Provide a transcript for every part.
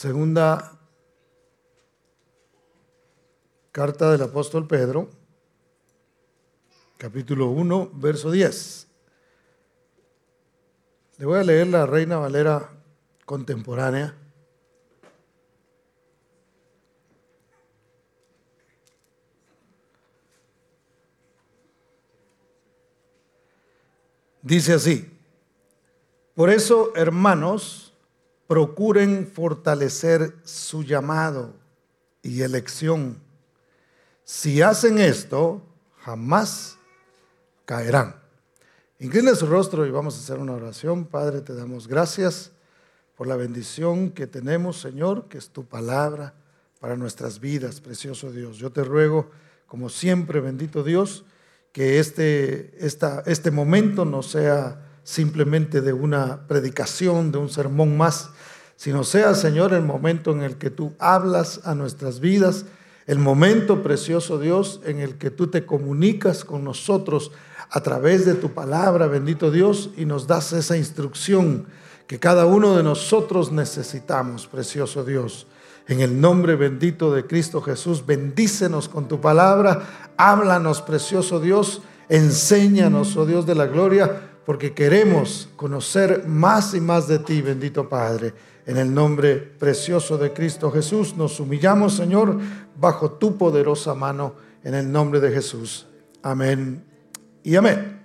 segunda carta del apóstol Pedro, capítulo 1, verso 10. Le voy a leer la Reina Valera contemporánea. Dice así, por eso, hermanos, procuren fortalecer su llamado y elección. Si hacen esto, jamás caerán. Inclina su rostro y vamos a hacer una oración. Padre, te damos gracias por la bendición que tenemos, Señor, que es tu palabra para nuestras vidas, precioso Dios. Yo te ruego, como siempre, bendito Dios, que este, este momento no sea simplemente de una predicación, de un sermón más, sino sea, Señor, el momento en el que tú hablas a nuestras vidas, el momento, precioso Dios, en el que tú te comunicas con nosotros a través de tu palabra, bendito Dios, y nos das esa instrucción que cada uno de nosotros necesitamos, precioso Dios. En el nombre bendito de Cristo Jesús, bendícenos con tu palabra, háblanos, precioso Dios, enséñanos, oh Dios de la gloria, porque queremos conocer más y más de ti, bendito Padre. En el nombre precioso de Cristo Jesús nos humillamos, Señor, bajo tu poderosa mano, en el nombre de Jesús. Amén y amén.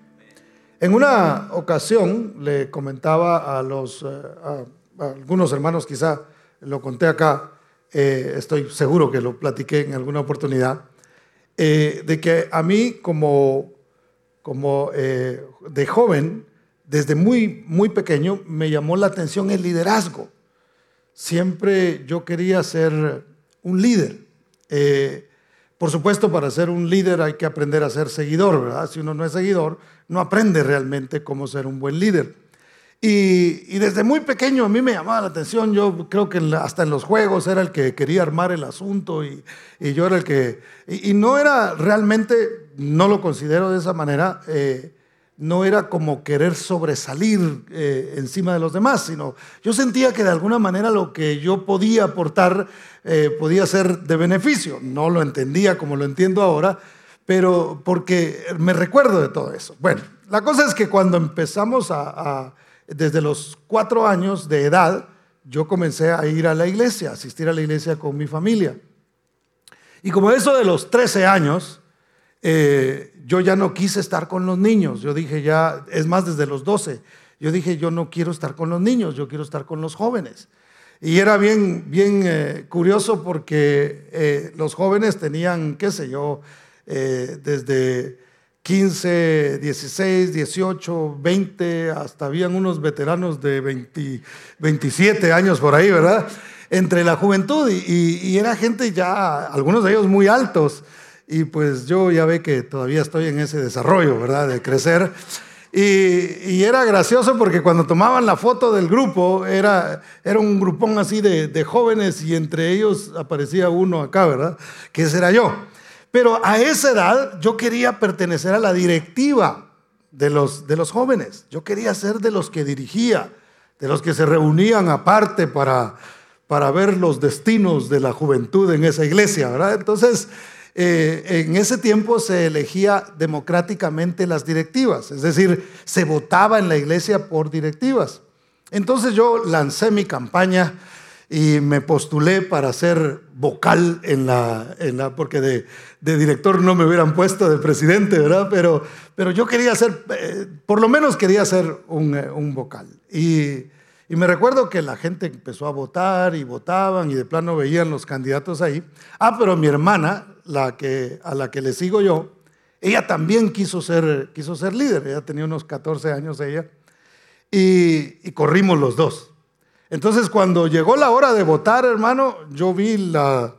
En una ocasión le comentaba a los eh, algunos hermanos, quizá lo conté acá, eh, estoy seguro que lo platiqué en alguna oportunidad, eh, de que a mí como como de joven, desde muy, muy pequeño, me llamó la atención el liderazgo. Siempre yo quería ser un líder. Eh, por supuesto, para ser un líder hay que aprender a ser seguidor, ¿verdad? Si uno no es seguidor, no aprende realmente cómo ser un buen líder. Y, desde muy pequeño a mí me llamaba la atención, yo creo que hasta en los juegos era el que quería armar el asunto y, yo era el que... Y, no era realmente, no lo considero de esa manera, eh, no era como querer sobresalir eh, encima de los demás, sino yo sentía que de alguna manera lo que yo podía aportar eh, podía ser de beneficio. No lo entendía como lo entiendo ahora, pero porque me recuerdo de todo eso. Bueno, la cosa es que cuando empezamos a desde los cuatro años de edad, yo comencé a ir a la iglesia, a asistir a la iglesia con mi familia. Y como eso de los 13 años, eh, yo ya no quise estar con los niños. Yo dije ya, es más, desde los 12, yo dije, yo no quiero estar con los niños, yo quiero estar con los jóvenes. Y era bien, bien eh, curioso porque eh, los jóvenes tenían, qué sé yo, desde 15, 16, 18, 20, hasta habían unos veteranos de 27 años por ahí, ¿verdad? Entre la juventud y, era gente ya, algunos de ellos muy altos. Y pues yo ya ve que todavía estoy en ese desarrollo, ¿verdad? De crecer. Y, era gracioso porque cuando tomaban la foto del grupo, era, era un grupón así de, de jóvenes y entre ellos aparecía uno acá, ¿verdad? Que ese era yo. Pero a esa edad yo quería pertenecer a la directiva de los, de los jóvenes. Yo quería ser de los que dirigía, de los que se reunían aparte para, para ver los destinos de la juventud en esa iglesia, ¿verdad? Entonces, eh, en ese tiempo se elegía democráticamente las directivas, es decir, se votaba en la iglesia por directivas. Entonces yo lancé mi campaña y me postulé para ser vocal en la, en la porque de, de, director no me hubieran puesto de presidente, ¿verdad? Pero, pero yo quería ser, eh, por lo menos quería ser un, eh, un vocal. Y, y, me recuerdo que la gente empezó a votar y votaban y de plano veían los candidatos ahí. Ah, pero mi hermana, la que, a la que le sigo yo, ella también quiso ser, quiso ser líder, ella tenía unos 14 años ella, y, corrimos los dos. Entonces cuando llegó la hora de votar, hermano, yo vi la,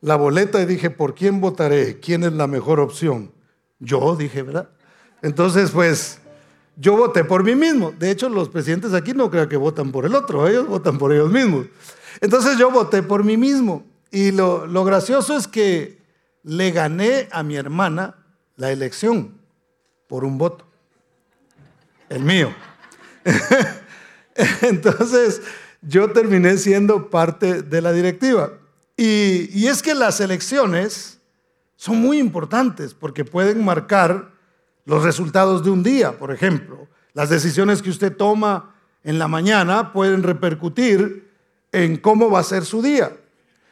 boleta y dije, ¿por quién votaré? ¿Quién es la mejor opción? Yo, dije, ¿verdad? Entonces, pues, yo voté por mí mismo. De hecho, los presidentes aquí no creo que votan por el otro, ellos votan por ellos mismos. Entonces yo voté por mí mismo. Y lo, lo gracioso es que le gané a mi hermana la elección por un voto. El mío. Entonces, yo terminé siendo parte de la directiva. Y, es que las elecciones son muy importantes porque pueden marcar los resultados de un día, por ejemplo. Las decisiones que usted toma en la mañana pueden repercutir en cómo va a ser su día.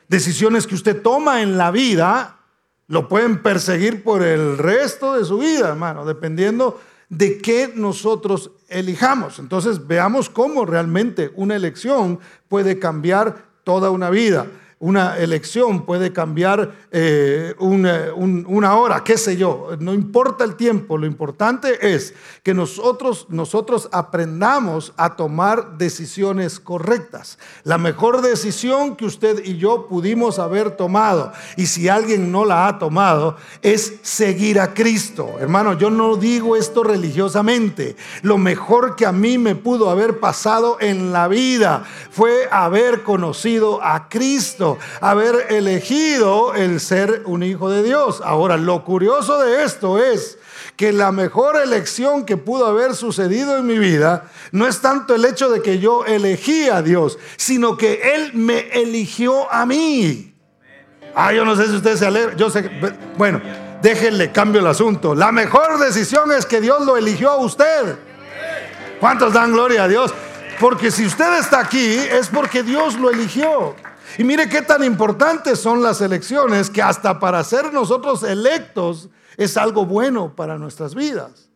Decisiones que usted toma en la vida lo pueden perseguir por el resto de su vida, hermano, dependiendo de qué nosotros elijamos. Entonces veamos cómo realmente una elección puede cambiar toda una vida una elección puede cambiar eh, una, una, hora, qué sé yo. No importa el tiempo, lo importante es que nosotros, nosotros aprendamos a tomar decisiones correctas. La mejor decisión que usted y yo pudimos haber tomado, y si alguien no la ha tomado, es seguir a Cristo. Hermano, yo no digo esto religiosamente. Lo mejor que a mí me pudo haber pasado en la vida fue haber conocido a Cristo haber elegido el ser un hijo de Dios. Ahora, lo curioso de esto es que la mejor elección que pudo haber sucedido en mi vida no es tanto el hecho de que yo elegí a Dios, sino que Él me eligió a mí. Ah, yo no sé si usted se alegra. Yo sé, bueno, déjenle cambio el asunto. La mejor decisión es que Dios lo eligió a usted. ¿Cuántos dan gloria a Dios? Porque si usted está aquí es porque Dios lo eligió. Y mire qué tan importantes son las elecciones que hasta para ser nosotros electos es algo bueno para nuestras vidas.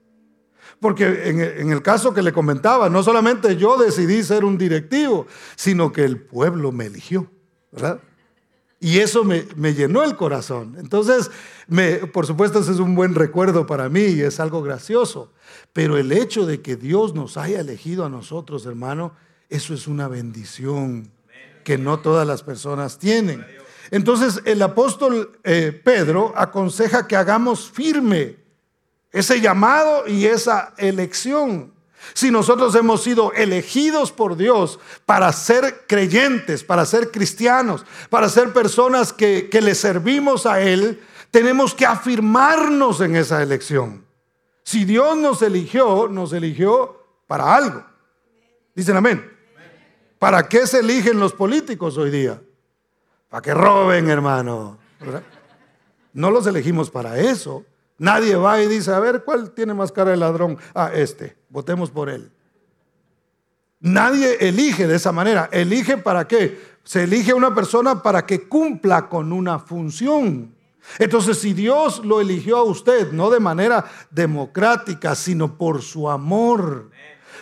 Porque en, el caso que le comentaba, no solamente yo decidí ser un directivo, sino que el pueblo me eligió, ¿verdad? Y eso me, me, llenó el corazón. Entonces, me, por supuesto, ese es un buen recuerdo para mí y es algo gracioso. Pero el hecho de que Dios nos haya elegido a nosotros, hermano, eso es una bendición que no todas las personas tienen. Entonces el apóstol eh, Pedro aconseja que hagamos firme ese llamado y esa elección. Si nosotros hemos sido elegidos por Dios para ser creyentes, para ser cristianos, para ser personas que, que le servimos a Él, tenemos que afirmarnos en esa elección. Si Dios nos eligió, nos eligió para algo. Dicen amén. ¿Para qué se eligen los políticos hoy día? Para que roben, hermano. No los elegimos para eso. Nadie va y dice, a ver, ¿cuál tiene más cara de ladrón? Ah, este, votemos por él. Nadie elige de esa manera. Elige para qué? Se elige a una persona para que cumpla con una función. Entonces, si Dios lo eligió a usted, no de manera democrática, sino por su amor,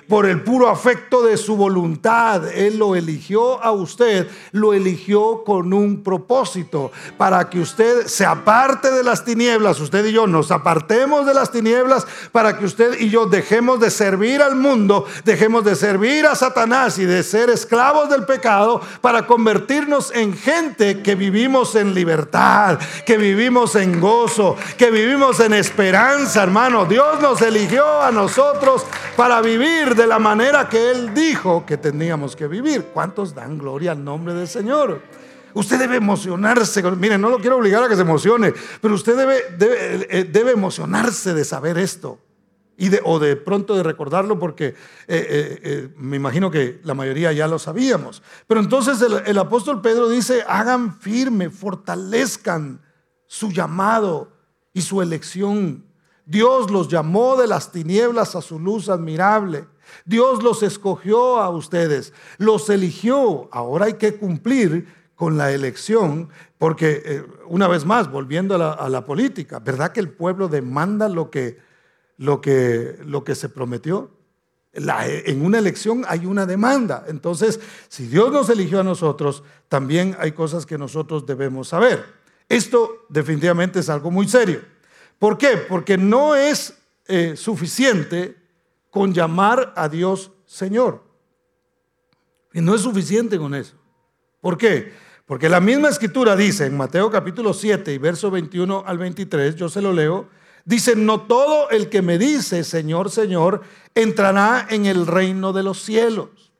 por el puro afecto de su voluntad. Él lo eligió a usted, lo eligió con un propósito, para que usted se aparte de las tinieblas, usted y yo nos apartemos de las tinieblas, para que usted y yo dejemos de servir al mundo, dejemos de servir a Satanás y de ser esclavos del pecado, para convertirnos en gente que vivimos en libertad, que vivimos en gozo, que vivimos en esperanza, hermano. Dios nos eligió a nosotros para vivir de la manera que Él dijo que teníamos que vivir. ¿Cuántos dan gloria al nombre del Señor? Usted debe emocionarse. Miren, no lo quiero obligar a que se emocione, pero usted debe, debe, eh, emocionarse de saber esto. Y o de pronto de recordarlo porque eh, eh, me imagino que la mayoría ya lo sabíamos. Pero entonces el apóstol Pedro dice, hagan firme, fortalezcan su llamado y su elección. Dios los llamó de las tinieblas a su luz admirable. Dios los escogió a ustedes, los eligió. Ahora hay que cumplir con la elección, porque eh, una vez más, volviendo a la, política, ¿verdad que el pueblo demanda lo que, lo que, lo que se prometió? en una elección hay una demanda. Entonces, si Dios nos eligió a nosotros, también hay cosas que nosotros debemos saber. Esto definitivamente es algo muy serio. ¿Por qué? Porque no es eh, suficiente con llamar a Dios Señor. Y no es suficiente con eso. ¿Por qué? Porque la misma escritura dice en Mateo capítulo 7 y verso 21 al 23, yo se lo leo, dice, no todo el que me dice Señor, Señor, entrará en el reino de los cielos.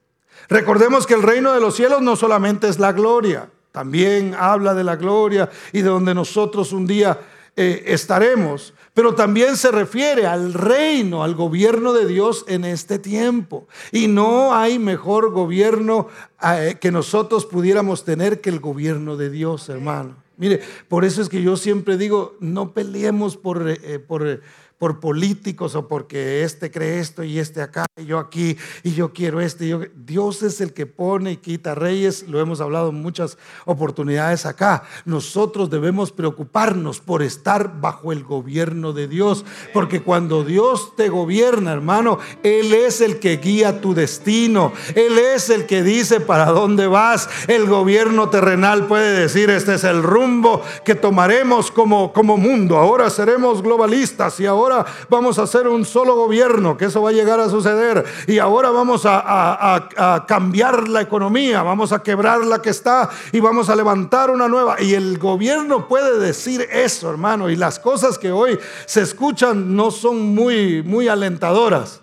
Recordemos que el reino de los cielos no solamente es la gloria, también habla de la gloria y de donde nosotros un día eh, estaremos, pero también se refiere al reino, al gobierno de Dios en este tiempo. Y no hay mejor gobierno eh, que nosotros pudiéramos tener que el gobierno de Dios, hermano. Mire, por eso es que yo siempre digo, no peleemos por, eh, por por políticos o porque este cree esto y este acá y yo aquí y yo quiero este. Yo... Dios es el que pone y quita reyes, lo hemos hablado en muchas oportunidades acá. Nosotros debemos preocuparnos por estar bajo el gobierno de Dios, porque cuando Dios te gobierna, hermano, Él es el que guía tu destino, Él es el que dice para dónde vas. El gobierno terrenal puede decir, este es el rumbo que tomaremos como, como mundo, ahora seremos globalistas y ahora vamos a hacer un solo gobierno, que eso va a llegar a suceder. Y ahora vamos a, cambiar la economía, vamos a quebrar la que está y vamos a levantar una nueva. Y el gobierno puede decir eso, hermano. Y las cosas que hoy se escuchan no son muy, muy alentadoras.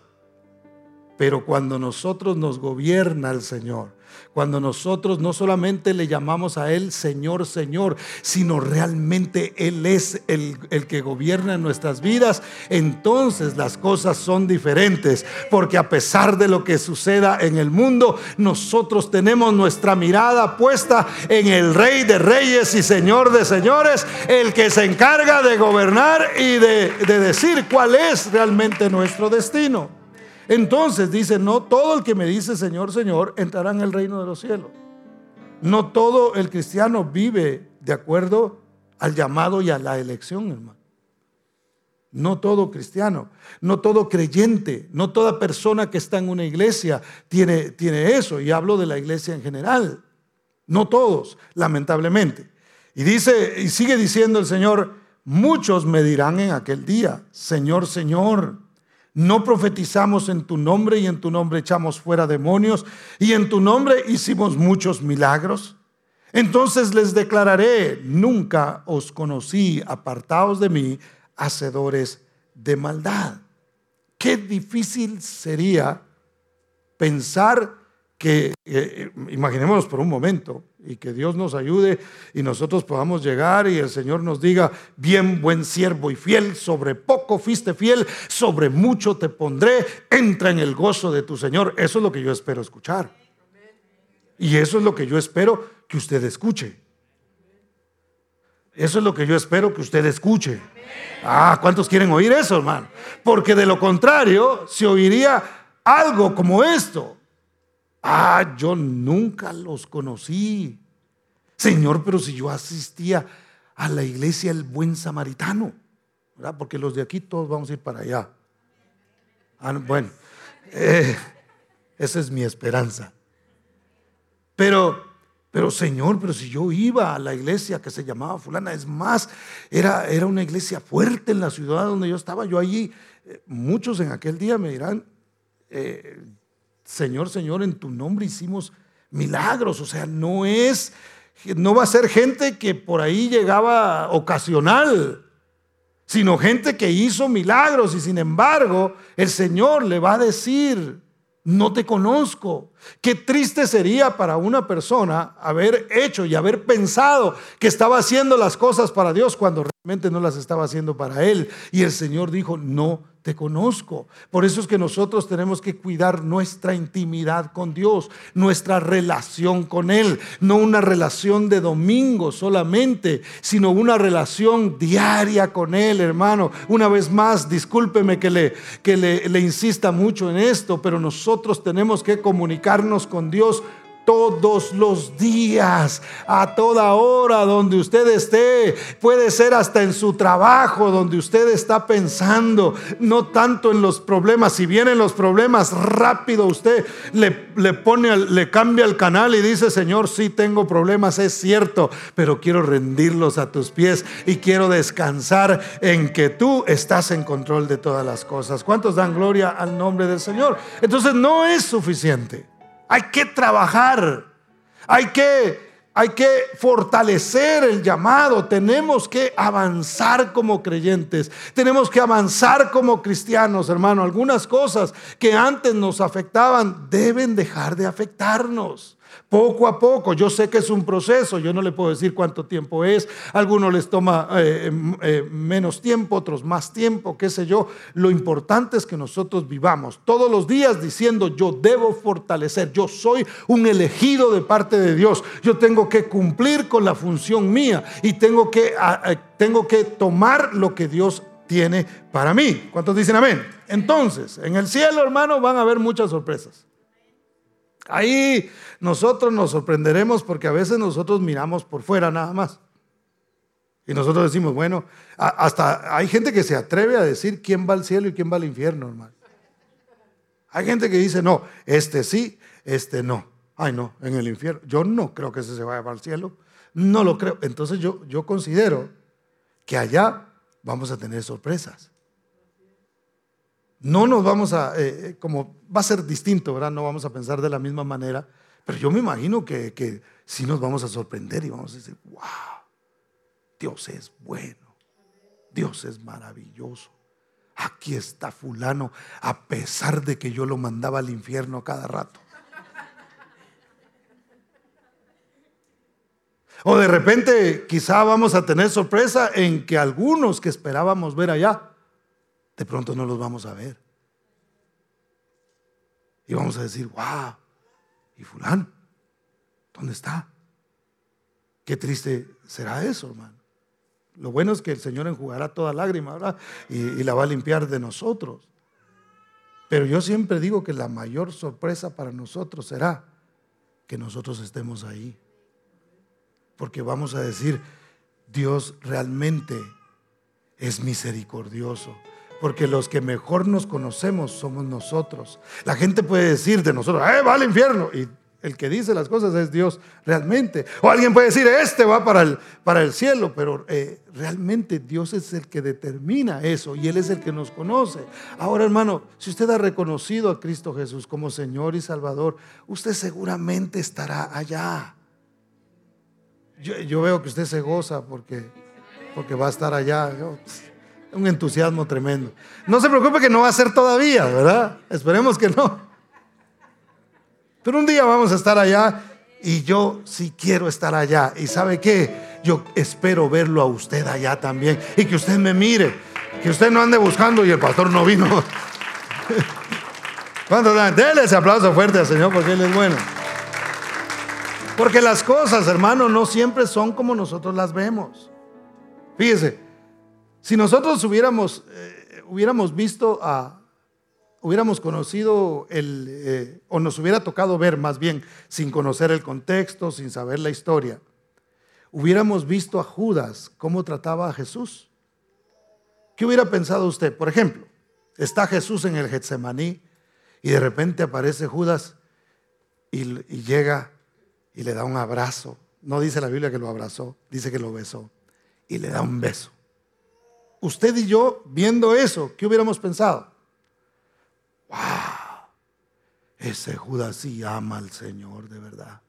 Pero cuando nosotros nos gobierna el Señor, cuando nosotros no solamente le llamamos a Él Señor, Señor, sino realmente Él es el, el, que gobierna nuestras vidas, entonces las cosas son diferentes. Porque a pesar de lo que suceda en el mundo, nosotros tenemos nuestra mirada puesta en el Rey de Reyes y Señor de Señores, el que se encarga de gobernar y de, de decir cuál es realmente nuestro destino. Entonces dice, no todo el que me dice Señor, Señor, entrará en el reino de los cielos. No todo el cristiano vive de acuerdo al llamado y a la elección, hermano. No todo cristiano, no todo creyente, no toda persona que está en una iglesia tiene, tiene eso. Y hablo de la iglesia en general. No todos, lamentablemente. Y dice, y sigue diciendo el Señor, muchos me dirán en aquel día, Señor, Señor no profetizamos en tu nombre y en tu nombre echamos fuera demonios y en tu nombre hicimos muchos milagros. Entonces les declararé, nunca os conocí, apartaos de mí, hacedores de maldad. Qué difícil sería pensar que, eh, imaginémonos por un momento, y que Dios nos ayude y nosotros podamos llegar y el Señor nos diga, bien buen siervo y fiel, sobre poco fuiste fiel, sobre mucho te pondré, entra en el gozo de tu Señor. Eso es lo que yo espero escuchar. Y eso es lo que yo espero que usted escuche. Eso es lo que yo espero que usted escuche. Ah, ¿cuántos quieren oír eso, hermano? Porque de lo contrario se oiría algo como esto. Ah, yo nunca los conocí. Señor, pero si yo asistía a la iglesia el buen samaritano, ¿verdad? Porque los de aquí todos vamos a ir para allá. Ah, bueno, eh, esa es mi esperanza. Pero, pero Señor, pero si yo iba a la iglesia que se llamaba fulana, es más, era, era una iglesia fuerte en la ciudad donde yo estaba. Yo allí, eh, muchos en aquel día me dirán, eh, Señor, Señor, en tu nombre hicimos milagros. O sea, no es, no va a ser gente que por ahí llegaba ocasional, sino gente que hizo milagros y sin embargo el Señor le va a decir, no te conozco. Qué triste sería para una persona haber hecho y haber pensado que estaba haciendo las cosas para Dios cuando realmente no las estaba haciendo para Él. Y el Señor dijo, no te conozco. Por eso es que nosotros tenemos que cuidar nuestra intimidad con Dios, nuestra relación con Él, no una relación de domingo solamente, sino una relación diaria con Él, hermano. Una vez más, discúlpeme que le, que le, le insista mucho en esto, pero nosotros tenemos que comunicarnos con Dios todos los días, a toda hora donde usted esté. Puede ser hasta en su trabajo donde usted está pensando, no tanto en los problemas. Si vienen los problemas, rápido usted le, le pone, le cambia el canal y dice, Señor, sí tengo problemas, es cierto, pero quiero rendirlos a tus pies y quiero descansar en que tú estás en control de todas las cosas. ¿Cuántos dan gloria al nombre del Señor? Entonces no es suficiente. Hay que trabajar. Hay que, hay que fortalecer el llamado. Tenemos que avanzar como creyentes. Tenemos que avanzar como cristianos, hermano. Algunas cosas que antes nos afectaban deben dejar de afectarnos. Poco a poco, yo sé que es un proceso, yo no le puedo decir cuánto tiempo es, a algunos les toma eh, eh, menos tiempo, otros más tiempo, qué sé yo. Lo importante es que nosotros vivamos todos los días diciendo, yo debo fortalecer, yo soy un elegido de parte de Dios, yo tengo que cumplir con la función mía y tengo que, tengo que tomar lo que Dios tiene para mí. ¿Cuántos dicen amén? Entonces, en el cielo, hermano, van a haber muchas sorpresas. Ahí nosotros nos sorprenderemos porque a veces nosotros miramos por fuera nada más. Y nosotros decimos, bueno, hasta hay gente que se atreve a decir quién va al cielo y quién va al infierno, hermano. Hay gente que dice, no, este sí, este no. Ay, no, en el infierno. Yo no creo que ese se vaya al cielo. No lo creo. Entonces yo, yo considero que allá vamos a tener sorpresas. No nos vamos a, eh, eh, como va a ser distinto, ¿verdad? No vamos a pensar de la misma manera, pero yo me imagino que, que sí nos vamos a sorprender y vamos a decir, wow, Dios es bueno, Dios es maravilloso. Aquí está fulano, a pesar de que yo lo mandaba al infierno cada rato. O de repente quizá vamos a tener sorpresa en que algunos que esperábamos ver allá de pronto no los vamos a ver. Y vamos a decir, wow, ¿y fulano? ¿Dónde está? Qué triste será eso, hermano. Lo bueno es que el Señor enjugará toda lágrima, ¿verdad? Y, y, la va a limpiar de nosotros. Pero yo siempre digo que la mayor sorpresa para nosotros será que nosotros estemos ahí. Porque vamos a decir, Dios realmente es misericordioso porque los que mejor nos conocemos somos nosotros. La gente puede decir de nosotros, ¡eh, va al infierno! Y el que dice las cosas es Dios realmente. O alguien puede decir, este va para el, para el cielo, pero eh, realmente Dios es el que determina eso y Él es el que nos conoce. Ahora, hermano, si usted ha reconocido a Cristo Jesús como Señor y Salvador, usted seguramente estará allá. Yo, veo que usted se goza porque, porque va a estar allá un entusiasmo tremendo. No se preocupe que no va a ser todavía, ¿verdad? Esperemos que no. Pero un día vamos a estar allá y yo sí quiero estar allá. ¿Y sabe qué? Yo espero verlo a usted allá también y que usted me mire, que usted no ande buscando y el pastor no vino. ¿Cuántos dan? Dele ese aplauso fuerte al Señor porque Él es bueno. Porque las cosas, hermano, no siempre son como nosotros las vemos. Fíjese, si nosotros hubiéramos, eh, hubiéramos visto hubiéramos conocido el, eh, o nos hubiera tocado ver más bien, sin conocer el contexto, sin saber la historia, hubiéramos visto a Judas cómo trataba a Jesús. ¿Qué hubiera pensado usted? Por ejemplo, está Jesús en el Getsemaní y de repente aparece Judas y llega y le da un abrazo. No dice la Biblia que lo abrazó, dice que lo besó y le da un beso usted y yo, viendo eso, ¿qué hubiéramos pensado? ¡Wow! Ese Judas sí ama al Señor de verdad.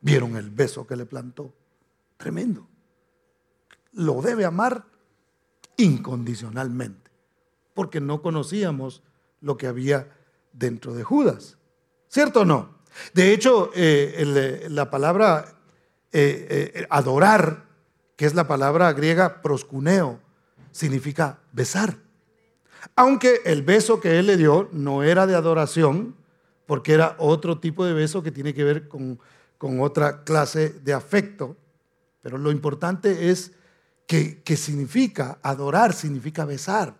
¿Vieron el beso que le plantó? Tremendo. Lo debe amar incondicionalmente, porque no conocíamos lo que había dentro de Judas. ¿Cierto o no? De hecho, eh, la palabra eh, eh, adorar, que es la palabra griega proscuneo, significa besar. Aunque el beso que él le dio no era de adoración, porque era otro tipo de beso que tiene que ver con, con otra clase de afecto. Pero lo importante es que, que significa adorar, significa besar.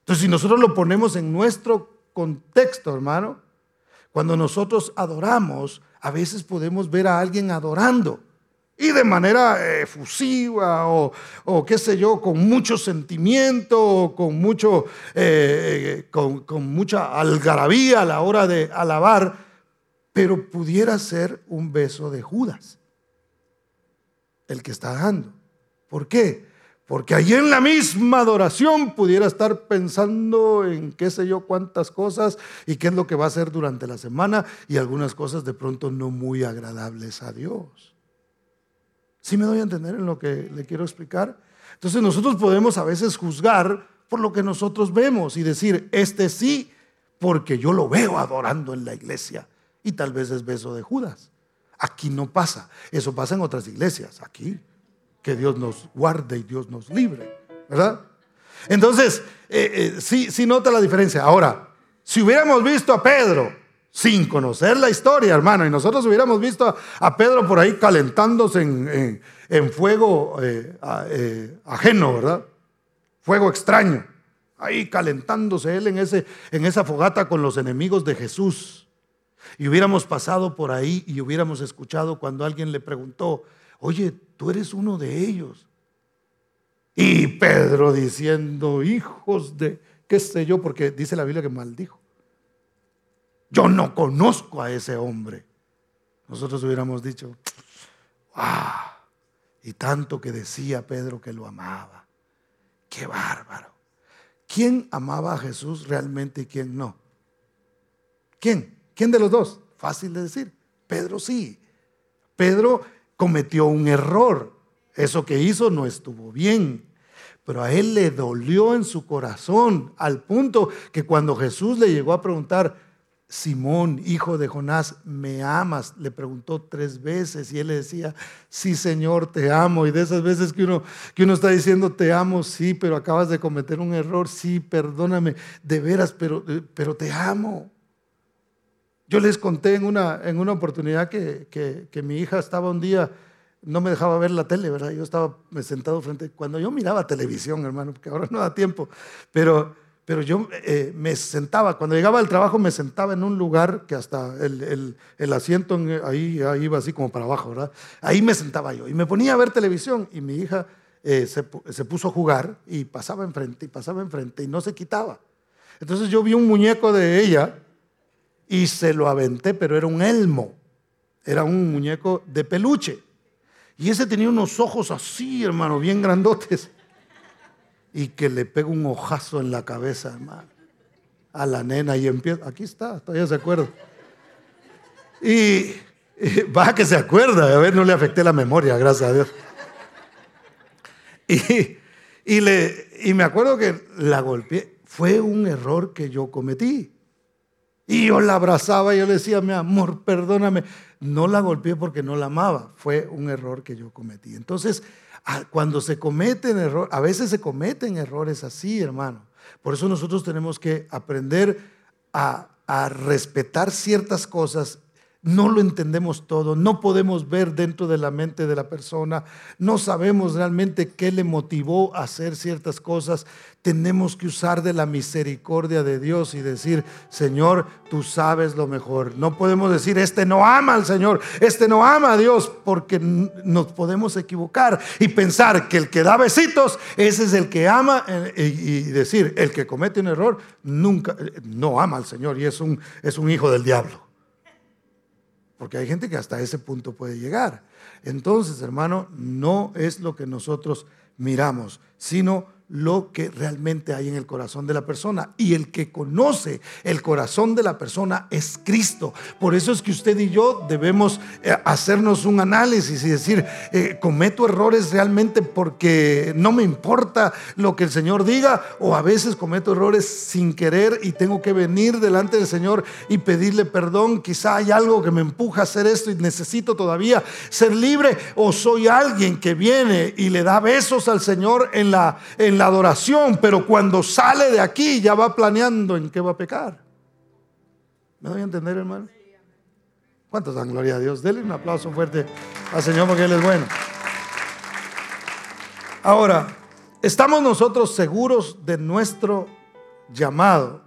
Entonces, si nosotros lo ponemos en nuestro contexto, hermano, cuando nosotros adoramos, a veces podemos ver a alguien adorando y de manera efusiva o, qué sé yo, con mucho sentimiento, con, mucho, eh, con, con mucha algarabía a la hora de alabar, pero pudiera ser un beso de Judas, el que está dando. ¿Por qué? Porque allí en la misma adoración pudiera estar pensando en qué sé yo cuántas cosas y qué es lo que va a hacer durante la semana y algunas cosas de pronto no muy agradables a Dios. ¿Sí me doy a entender en lo que le quiero explicar? Entonces nosotros podemos a veces juzgar por lo que nosotros vemos y decir, este sí, porque yo lo veo adorando en la iglesia. Y tal vez es beso de Judas. Aquí no pasa. Eso pasa en otras iglesias. Aquí, que Dios nos guarde y Dios nos libre. ¿Verdad? Entonces, eh, eh, sí, sí nota la diferencia. Ahora, si hubiéramos visto a Pedro sin conocer la historia, hermano, y nosotros hubiéramos visto a, Pedro por ahí calentándose en, fuego eh, ajeno, ¿verdad? Fuego extraño. Ahí calentándose él en, ese, en esa fogata con los enemigos de Jesús. Y hubiéramos pasado por ahí y hubiéramos escuchado cuando alguien le preguntó, oye, tú eres uno de ellos. Y Pedro diciendo, hijos de, qué sé yo, porque dice la Biblia que maldijo. Yo no conozco a ese hombre. Nosotros hubiéramos dicho, ¡ah! Y tanto que decía Pedro que lo amaba. ¡Qué bárbaro! ¿Quién amaba a Jesús realmente y quién no? ¿Quién? ¿Quién de los dos? Fácil de decir. Pedro sí. Pedro cometió un error. Eso que hizo no estuvo bien. Pero a él le dolió en su corazón al punto que cuando Jesús le llegó a preguntar, Simón, hijo de Jonás, ¿me amas? Le preguntó tres veces y él le decía, sí Señor, te amo. Y de esas veces que uno, que uno está diciendo, te amo, sí, pero acabas de cometer un error, sí, perdóname, de veras, pero, pero te amo. Yo les conté en una, en una oportunidad que, que, mi hija estaba un día, no me dejaba ver la tele, ¿verdad? Yo estaba sentado frente, cuando yo miraba televisión, hermano, porque ahora no da tiempo, pero, pero yo eh, me sentaba, cuando llegaba al trabajo me sentaba en un lugar que hasta el, el, asiento ahí, ahí, iba así como para abajo, ¿verdad? Ahí me sentaba yo y me ponía a ver televisión y mi hija eh, se, se puso a jugar y pasaba enfrente y pasaba enfrente y no se quitaba. Entonces yo vi un muñeco de ella y se lo aventé, pero era un elmo, era un muñeco de peluche. Y ese tenía unos ojos así, hermano, bien grandotes. Y que le pega un ojazo en la cabeza, hermano, a la nena y empieza, aquí está, todavía se acuerda. Y, va que se acuerda, a ver, no le afecté la memoria, gracias a Dios. Y, y, le, y me acuerdo que la golpeé, fue un error que yo cometí. Y yo la abrazaba y yo le decía, mi amor, perdóname. No la golpeé porque no la amaba. Fue un error que yo cometí. Entonces, cuando se cometen errores, a veces se cometen errores así, hermano. Por eso nosotros tenemos que aprender a, a respetar ciertas cosas no lo entendemos todo, no podemos ver dentro de la mente de la persona, no sabemos realmente qué le motivó a hacer ciertas cosas. Tenemos que usar de la misericordia de Dios y decir, Señor, tú sabes lo mejor. No podemos decir, este no ama al Señor, este no ama a Dios, porque nos podemos equivocar y pensar que el que da besitos, ese es el que ama eh, y decir, el que comete un error, nunca, eh, no ama al Señor y es un, es un hijo del diablo. Porque hay gente que hasta ese punto puede llegar. Entonces, hermano, no es lo que nosotros miramos, sino lo que realmente hay en el corazón de la persona. Y el que conoce el corazón de la persona es Cristo. Por eso es que usted y yo debemos eh, hacernos un análisis y decir, eh, cometo errores realmente porque no me importa lo que el Señor diga, o a veces cometo errores sin querer y tengo que venir delante del Señor y pedirle perdón. Quizá hay algo que me empuja a hacer esto y necesito todavía ser libre, o soy alguien que viene y le da besos al Señor en la, en la adoración, pero cuando sale de aquí ya va planeando en qué va a pecar. ¿Me doy a entender, hermano? ¿Cuántos dan gloria a Dios? Denle un aplauso fuerte al Señor porque Él es bueno. Ahora, ¿estamos nosotros seguros de nuestro llamado?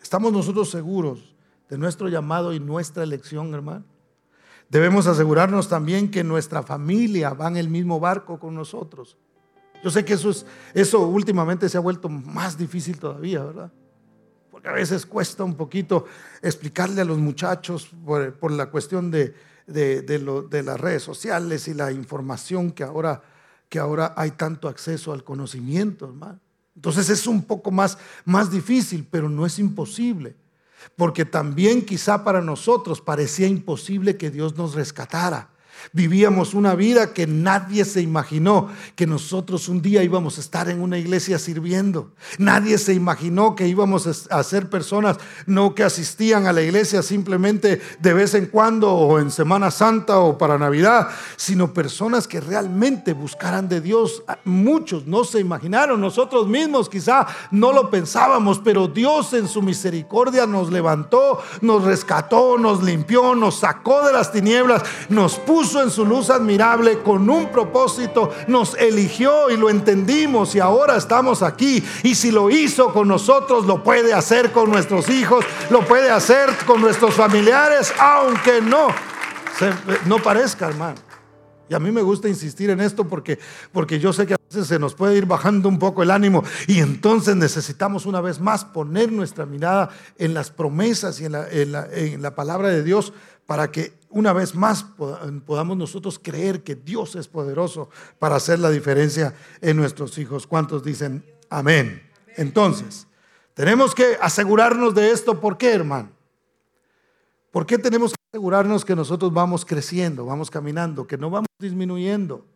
¿Estamos nosotros seguros de nuestro llamado y nuestra elección, hermano? Debemos asegurarnos también que nuestra familia va en el mismo barco con nosotros. Yo sé que eso, es, eso últimamente se ha vuelto más difícil todavía, ¿verdad? Porque a veces cuesta un poquito explicarle a los muchachos por, la cuestión de, de, las redes sociales y la información que ahora, que ahora hay tanto acceso al conocimiento, hermano. Entonces es un poco más, más difícil, pero no es imposible. Porque también quizá para nosotros parecía imposible que Dios nos rescatara Vivíamos una vida que nadie se imaginó que nosotros un día íbamos a estar en una iglesia sirviendo. Nadie se imaginó que íbamos a ser personas no que asistían a la iglesia simplemente de vez en cuando o en Semana Santa o para Navidad, sino personas que realmente buscaran de Dios. Muchos no se imaginaron, nosotros mismos quizá no lo pensábamos, pero Dios en su misericordia nos levantó, nos rescató, nos limpió, nos sacó de las tinieblas, nos puso en su luz admirable con un propósito, nos eligió y lo entendimos y ahora estamos aquí. Y si lo hizo con nosotros, lo puede hacer con nuestros hijos, lo puede hacer con nuestros familiares, aunque no, no parezca, hermano. Y a mí me gusta insistir en esto porque, porque yo sé que a veces se nos puede ir bajando un poco el ánimo y entonces necesitamos una vez más poner nuestra mirada en las promesas y en la, en la palabra de Dios para que una vez más podamos nosotros creer que Dios es poderoso para hacer la diferencia en nuestros hijos. ¿Cuántos dicen amén? Entonces, tenemos que asegurarnos de esto. ¿Por qué, hermano? ¿Por qué tenemos que asegurarnos que nosotros vamos creciendo, vamos caminando, que no vamos disminuyendo?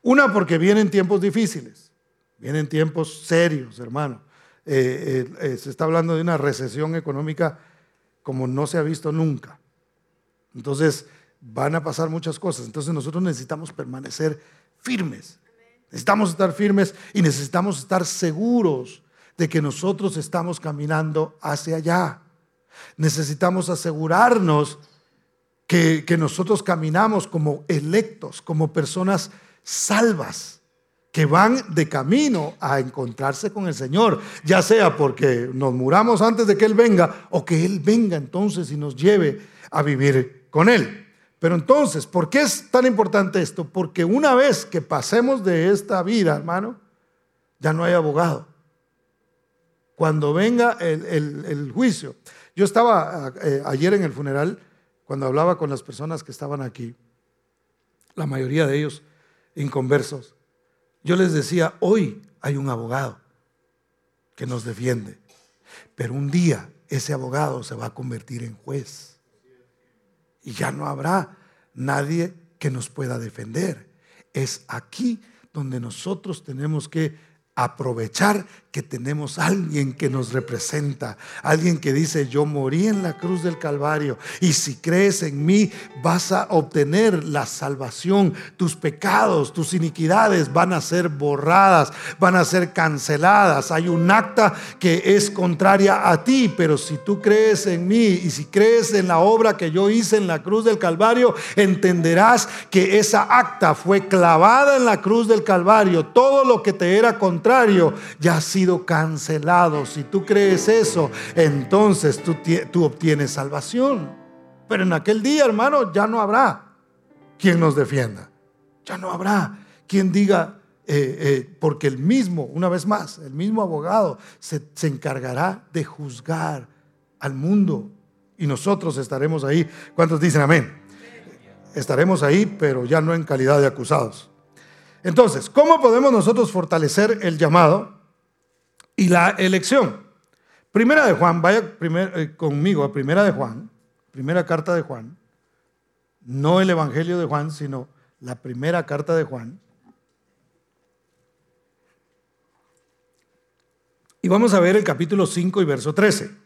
Una, porque vienen tiempos difíciles, vienen tiempos serios, hermano. Eh, eh, eh, se está hablando de una recesión económica como no se ha visto nunca. Entonces van a pasar muchas cosas. Entonces nosotros necesitamos permanecer firmes. Necesitamos estar firmes y necesitamos estar seguros de que nosotros estamos caminando hacia allá. Necesitamos asegurarnos que, que nosotros caminamos como electos, como personas salvas que van de camino a encontrarse con el Señor, ya sea porque nos muramos antes de que Él venga o que Él venga entonces y nos lleve a vivir con Él. Pero entonces, ¿por qué es tan importante esto? Porque una vez que pasemos de esta vida, hermano, ya no hay abogado. Cuando venga el, juicio. Yo estaba eh, ayer en el funeral, cuando hablaba con las personas que estaban aquí, la mayoría de ellos inconversos, yo les decía, hoy hay un abogado que nos defiende, pero un día ese abogado se va a convertir en juez y ya no habrá nadie que nos pueda defender. Es aquí donde nosotros tenemos que aprovechar que tenemos alguien que nos representa, alguien que dice, yo morí en la cruz del Calvario y si crees en mí vas a obtener la salvación, tus pecados, tus iniquidades van a ser borradas, van a ser canceladas. Hay un acta que es contraria a ti, pero si tú crees en mí y si crees en la obra que yo hice en la cruz del Calvario, entenderás que esa acta fue clavada en la cruz del Calvario. Todo lo que te era contrario ya ha sido cancelado. Si tú crees eso, entonces tú, tú obtienes salvación. Pero en aquel día, hermano, ya no habrá quien nos defienda. Ya no habrá quien diga, eh, eh, porque el mismo, una vez más, el mismo abogado se, se encargará de juzgar al mundo y nosotros estaremos ahí. ¿Cuántos dicen amén? Estaremos ahí, pero ya no en calidad de acusados. Entonces, ¿cómo podemos nosotros fortalecer el llamado? y la elección. Primera de Juan, vaya eh, conmigo a Primera de Juan, primera carta de Juan, no el Evangelio de Juan, sino la primera carta de Juan. Y vamos a ver el capítulo 5 y verso 13.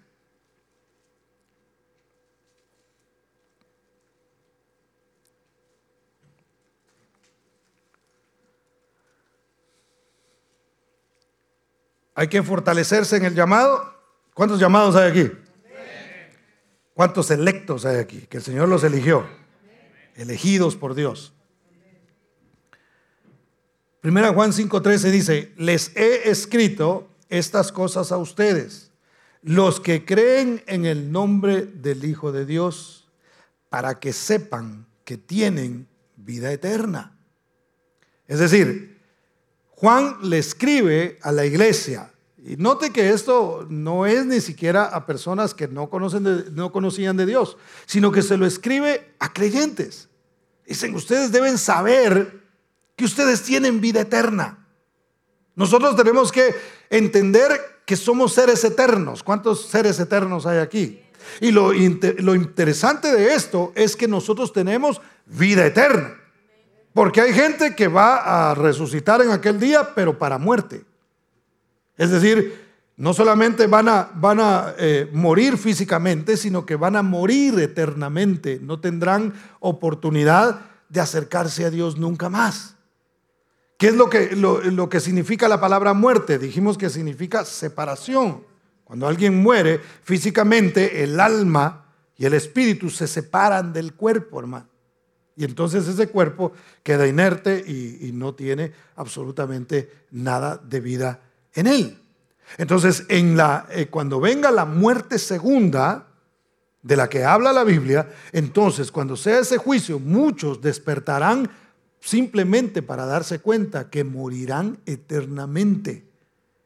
Hay que fortalecerse en el llamado. ¿Cuántos llamados hay aquí? ¿Cuántos electos hay aquí? Que el Señor los eligió. Elegidos por Dios. Primera Juan 5:13 dice, les he escrito estas cosas a ustedes, los que creen en el nombre del Hijo de Dios, para que sepan que tienen vida eterna. Es decir, Juan le escribe a la iglesia. Y note que esto no es ni siquiera a personas que no, conocen no conocían de Dios, sino que se lo escribe a creyentes. Dicen, ustedes deben saber que ustedes tienen vida eterna. Nosotros tenemos que entender que somos seres eternos. ¿Cuántos seres eternos hay aquí? Y lo, lo interesante de esto es que nosotros tenemos vida eterna. Porque hay gente que va a resucitar en aquel día, pero para muerte. Es decir, no solamente van a, van a eh, morir físicamente, sino que van a morir eternamente. No tendrán oportunidad de acercarse a Dios nunca más. ¿Qué es lo que, lo que significa la palabra muerte? Dijimos que significa separación. Cuando alguien muere físicamente, el alma y el espíritu se separan del cuerpo, hermano. Y entonces ese cuerpo queda inerte y, no tiene absolutamente nada de vida en él. Entonces, en la, eh, cuando venga la muerte segunda, de la que habla la Biblia, entonces cuando sea ese juicio, muchos despertarán simplemente para darse cuenta que morirán eternamente.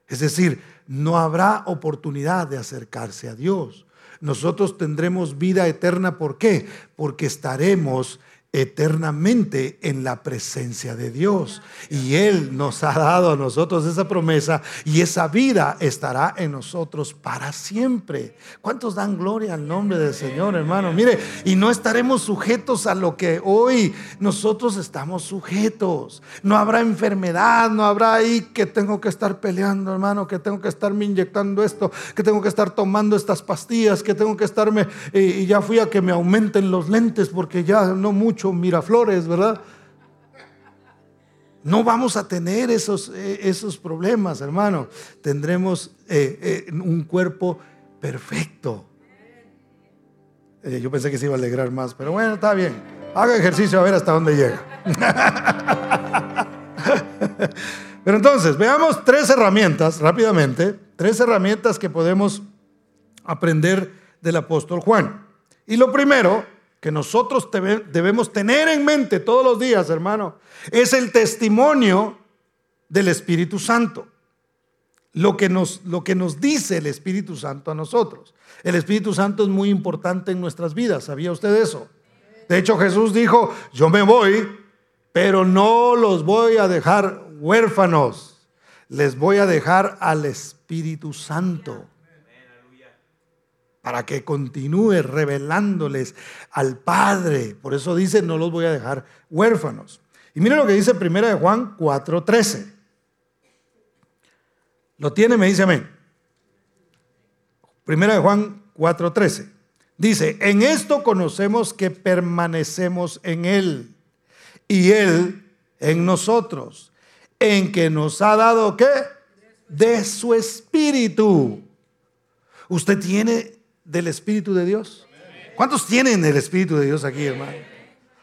Es decir, no habrá oportunidad de acercarse a Dios. Nosotros tendremos vida eterna. ¿Por qué? Porque estaremos eternamente en la presencia de Dios. Y Él nos ha dado a nosotros esa promesa y esa vida estará en nosotros para siempre. ¿Cuántos dan gloria al nombre del Señor, hermano? Mire, y no estaremos sujetos a lo que hoy nosotros estamos sujetos. No habrá enfermedad, no habrá ahí que tengo que estar peleando, hermano, que tengo que estarme inyectando esto, que tengo que estar tomando estas pastillas, que tengo que estarme, y ya fui a que me aumenten los lentes porque ya no mucho Miraflores, ¿verdad? No vamos a tener esos, eh, esos problemas, hermano. Tendremos eh, eh, un cuerpo perfecto. yo pensé que se iba a alegrar más, pero bueno, está bien. Haga ejercicio a ver hasta dónde llega. pero entonces, veamos tres herramientas rápidamente, tres herramientas que podemos aprender del apóstol Juan. Y lo primero que nosotros debemos tener en mente todos los días, hermano, es el testimonio del Espíritu Santo. Lo que, nos, lo que nos dice el Espíritu Santo a nosotros. El Espíritu Santo es muy importante en nuestras vidas. ¿Sabía usted eso? De hecho, Jesús dijo, yo me voy, pero no los voy a dejar huérfanos. Les voy a dejar al Espíritu Santo para que continúe revelándoles al Padre. Por eso dice, no los voy a dejar huérfanos. Y mire lo que dice Primera de Juan 4:13. ¿Lo tiene? Me dice amén. Primera de Juan 4:13. Dice, en esto conocemos que permanecemos en Él y Él en nosotros, en que nos ha dado qué? De su espíritu. Usted tiene del Espíritu de Dios? ¿Cuántos tienen el Espíritu de Dios aquí, hermano?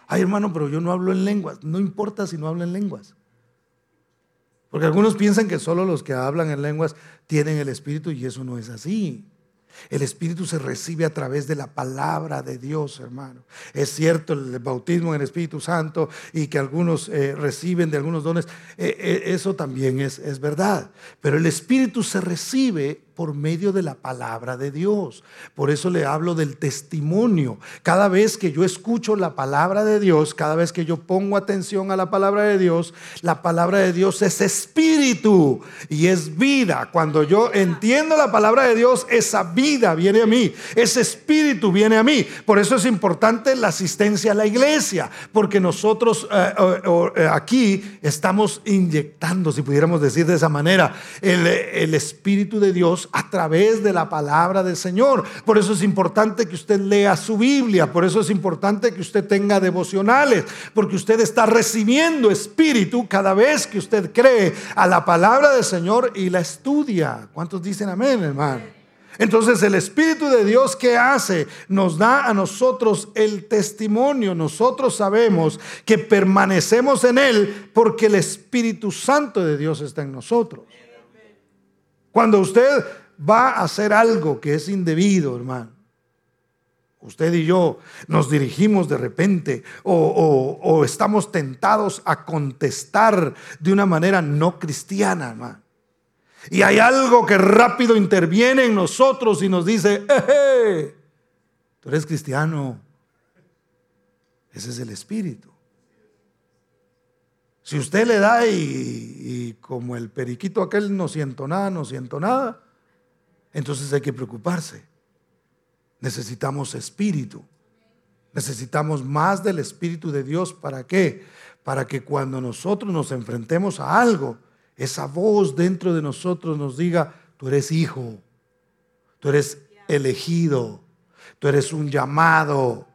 Ay, hermano, pero yo no hablo en lenguas. No importa si no hablo en lenguas. Porque algunos piensan que solo los que hablan en lenguas tienen el Espíritu y eso no es así. El Espíritu se recibe a través de la palabra de Dios, hermano. Es cierto el bautismo en el Espíritu Santo y que algunos eh, reciben de algunos dones. Eh, eh, eso también es, es verdad. Pero el Espíritu se recibe por medio de la palabra de Dios. Por eso le hablo del testimonio. Cada vez que yo escucho la palabra de Dios, cada vez que yo pongo atención a la palabra de Dios, la palabra de Dios es espíritu y es vida. Cuando yo entiendo la palabra de Dios, esa vida viene a mí, ese espíritu viene a mí. Por eso es importante la asistencia a la iglesia, porque nosotros eh, eh, aquí estamos inyectando, si pudiéramos decir de esa manera, el, el espíritu de Dios a través de la palabra del Señor. Por eso es importante que usted lea su Biblia, por eso es importante que usted tenga devocionales, porque usted está recibiendo espíritu cada vez que usted cree a la palabra del Señor y la estudia. ¿Cuántos dicen amén, hermano? Entonces el Espíritu de Dios que hace nos da a nosotros el testimonio. Nosotros sabemos que permanecemos en Él porque el Espíritu Santo de Dios está en nosotros. Cuando usted va a hacer algo que es indebido, hermano, usted y yo nos dirigimos de repente o, estamos tentados a contestar de una manera no cristiana, hermano. Y hay algo que rápido interviene en nosotros y nos dice, ¡Eh, tú eres cristiano. Ese es el espíritu. Si usted le da y, como el periquito aquel no siento nada, no siento nada, entonces hay que preocuparse. Necesitamos espíritu. Necesitamos más del Espíritu de Dios. ¿Para qué? Para que cuando nosotros nos enfrentemos a algo, esa voz dentro de nosotros nos diga, tú eres hijo, tú eres elegido, tú eres un llamado,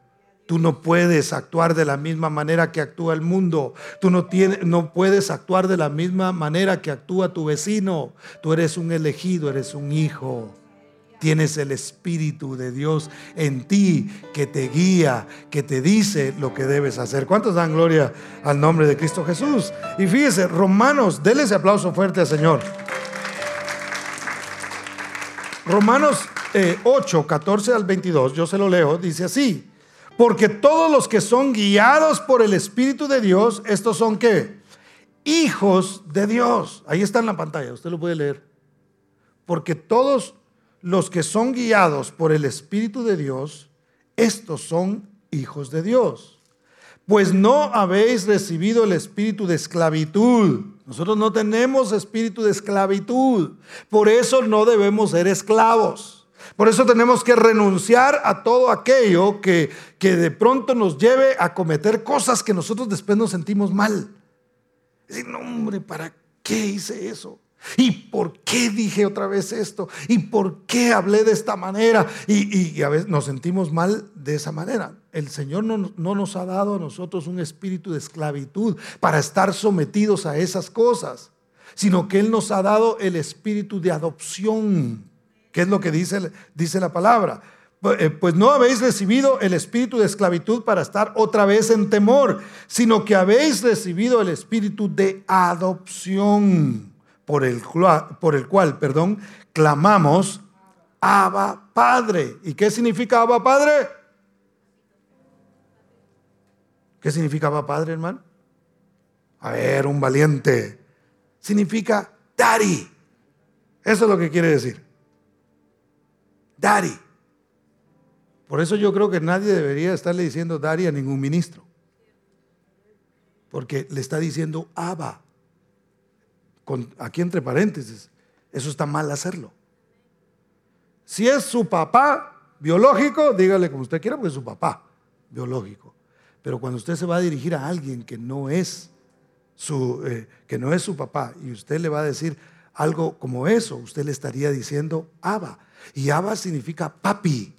Tú no puedes actuar de la misma manera que actúa el mundo. Tú no, tienes, no puedes actuar de la misma manera que actúa tu vecino. Tú eres un elegido, eres un hijo. Tienes el Espíritu de Dios en ti que te guía, que te dice lo que debes hacer. ¿Cuántos dan gloria al nombre de Cristo Jesús? Y fíjese, Romanos, denle ese aplauso fuerte al Señor. Romanos 8, eh, 14 al 22, yo se lo leo, dice así. Porque todos los que son guiados por el Espíritu de Dios, estos son qué? Hijos de Dios. Ahí está en la pantalla, usted lo puede leer. Porque todos los que son guiados por el Espíritu de Dios, estos son hijos de Dios. Pues no habéis recibido el espíritu de esclavitud. Nosotros no tenemos espíritu de esclavitud. Por eso no debemos ser esclavos. Por eso tenemos que renunciar a todo aquello que, que de pronto nos lleve a cometer cosas que nosotros después nos sentimos mal. Decir, no hombre, ¿para qué hice eso? ¿Y por qué dije otra vez esto? ¿Y por qué hablé de esta manera? Y, a veces nos sentimos mal de esa manera. El Señor no, no, nos ha dado a nosotros un espíritu de esclavitud para estar sometidos a esas cosas, sino que Él nos ha dado el espíritu de adopción ¿Qué es lo que dice, dice la palabra? Eh, pues no habéis recibido el espíritu de esclavitud para estar otra vez en temor, sino que habéis recibido el espíritu de adopción, por el, por el cual, perdón, clamamos, Abba Padre. ¿Y qué significa Abba Padre? ¿Qué significa Abba Padre, hermano? A ver, un valiente. Significa Daddy. Eso es lo que quiere decir. Daddy. Por eso yo creo que nadie debería estarle diciendo Daddy a ningún ministro. Porque le está diciendo Abba. Aquí entre paréntesis, eso está mal hacerlo. Si es su papá biológico, dígale como usted quiera, porque es su papá biológico. Pero cuando usted se va a dirigir a alguien que no es su, eh, que no es su papá y usted le va a decir algo como eso, usted le estaría diciendo Abba. Y Abba significa papi,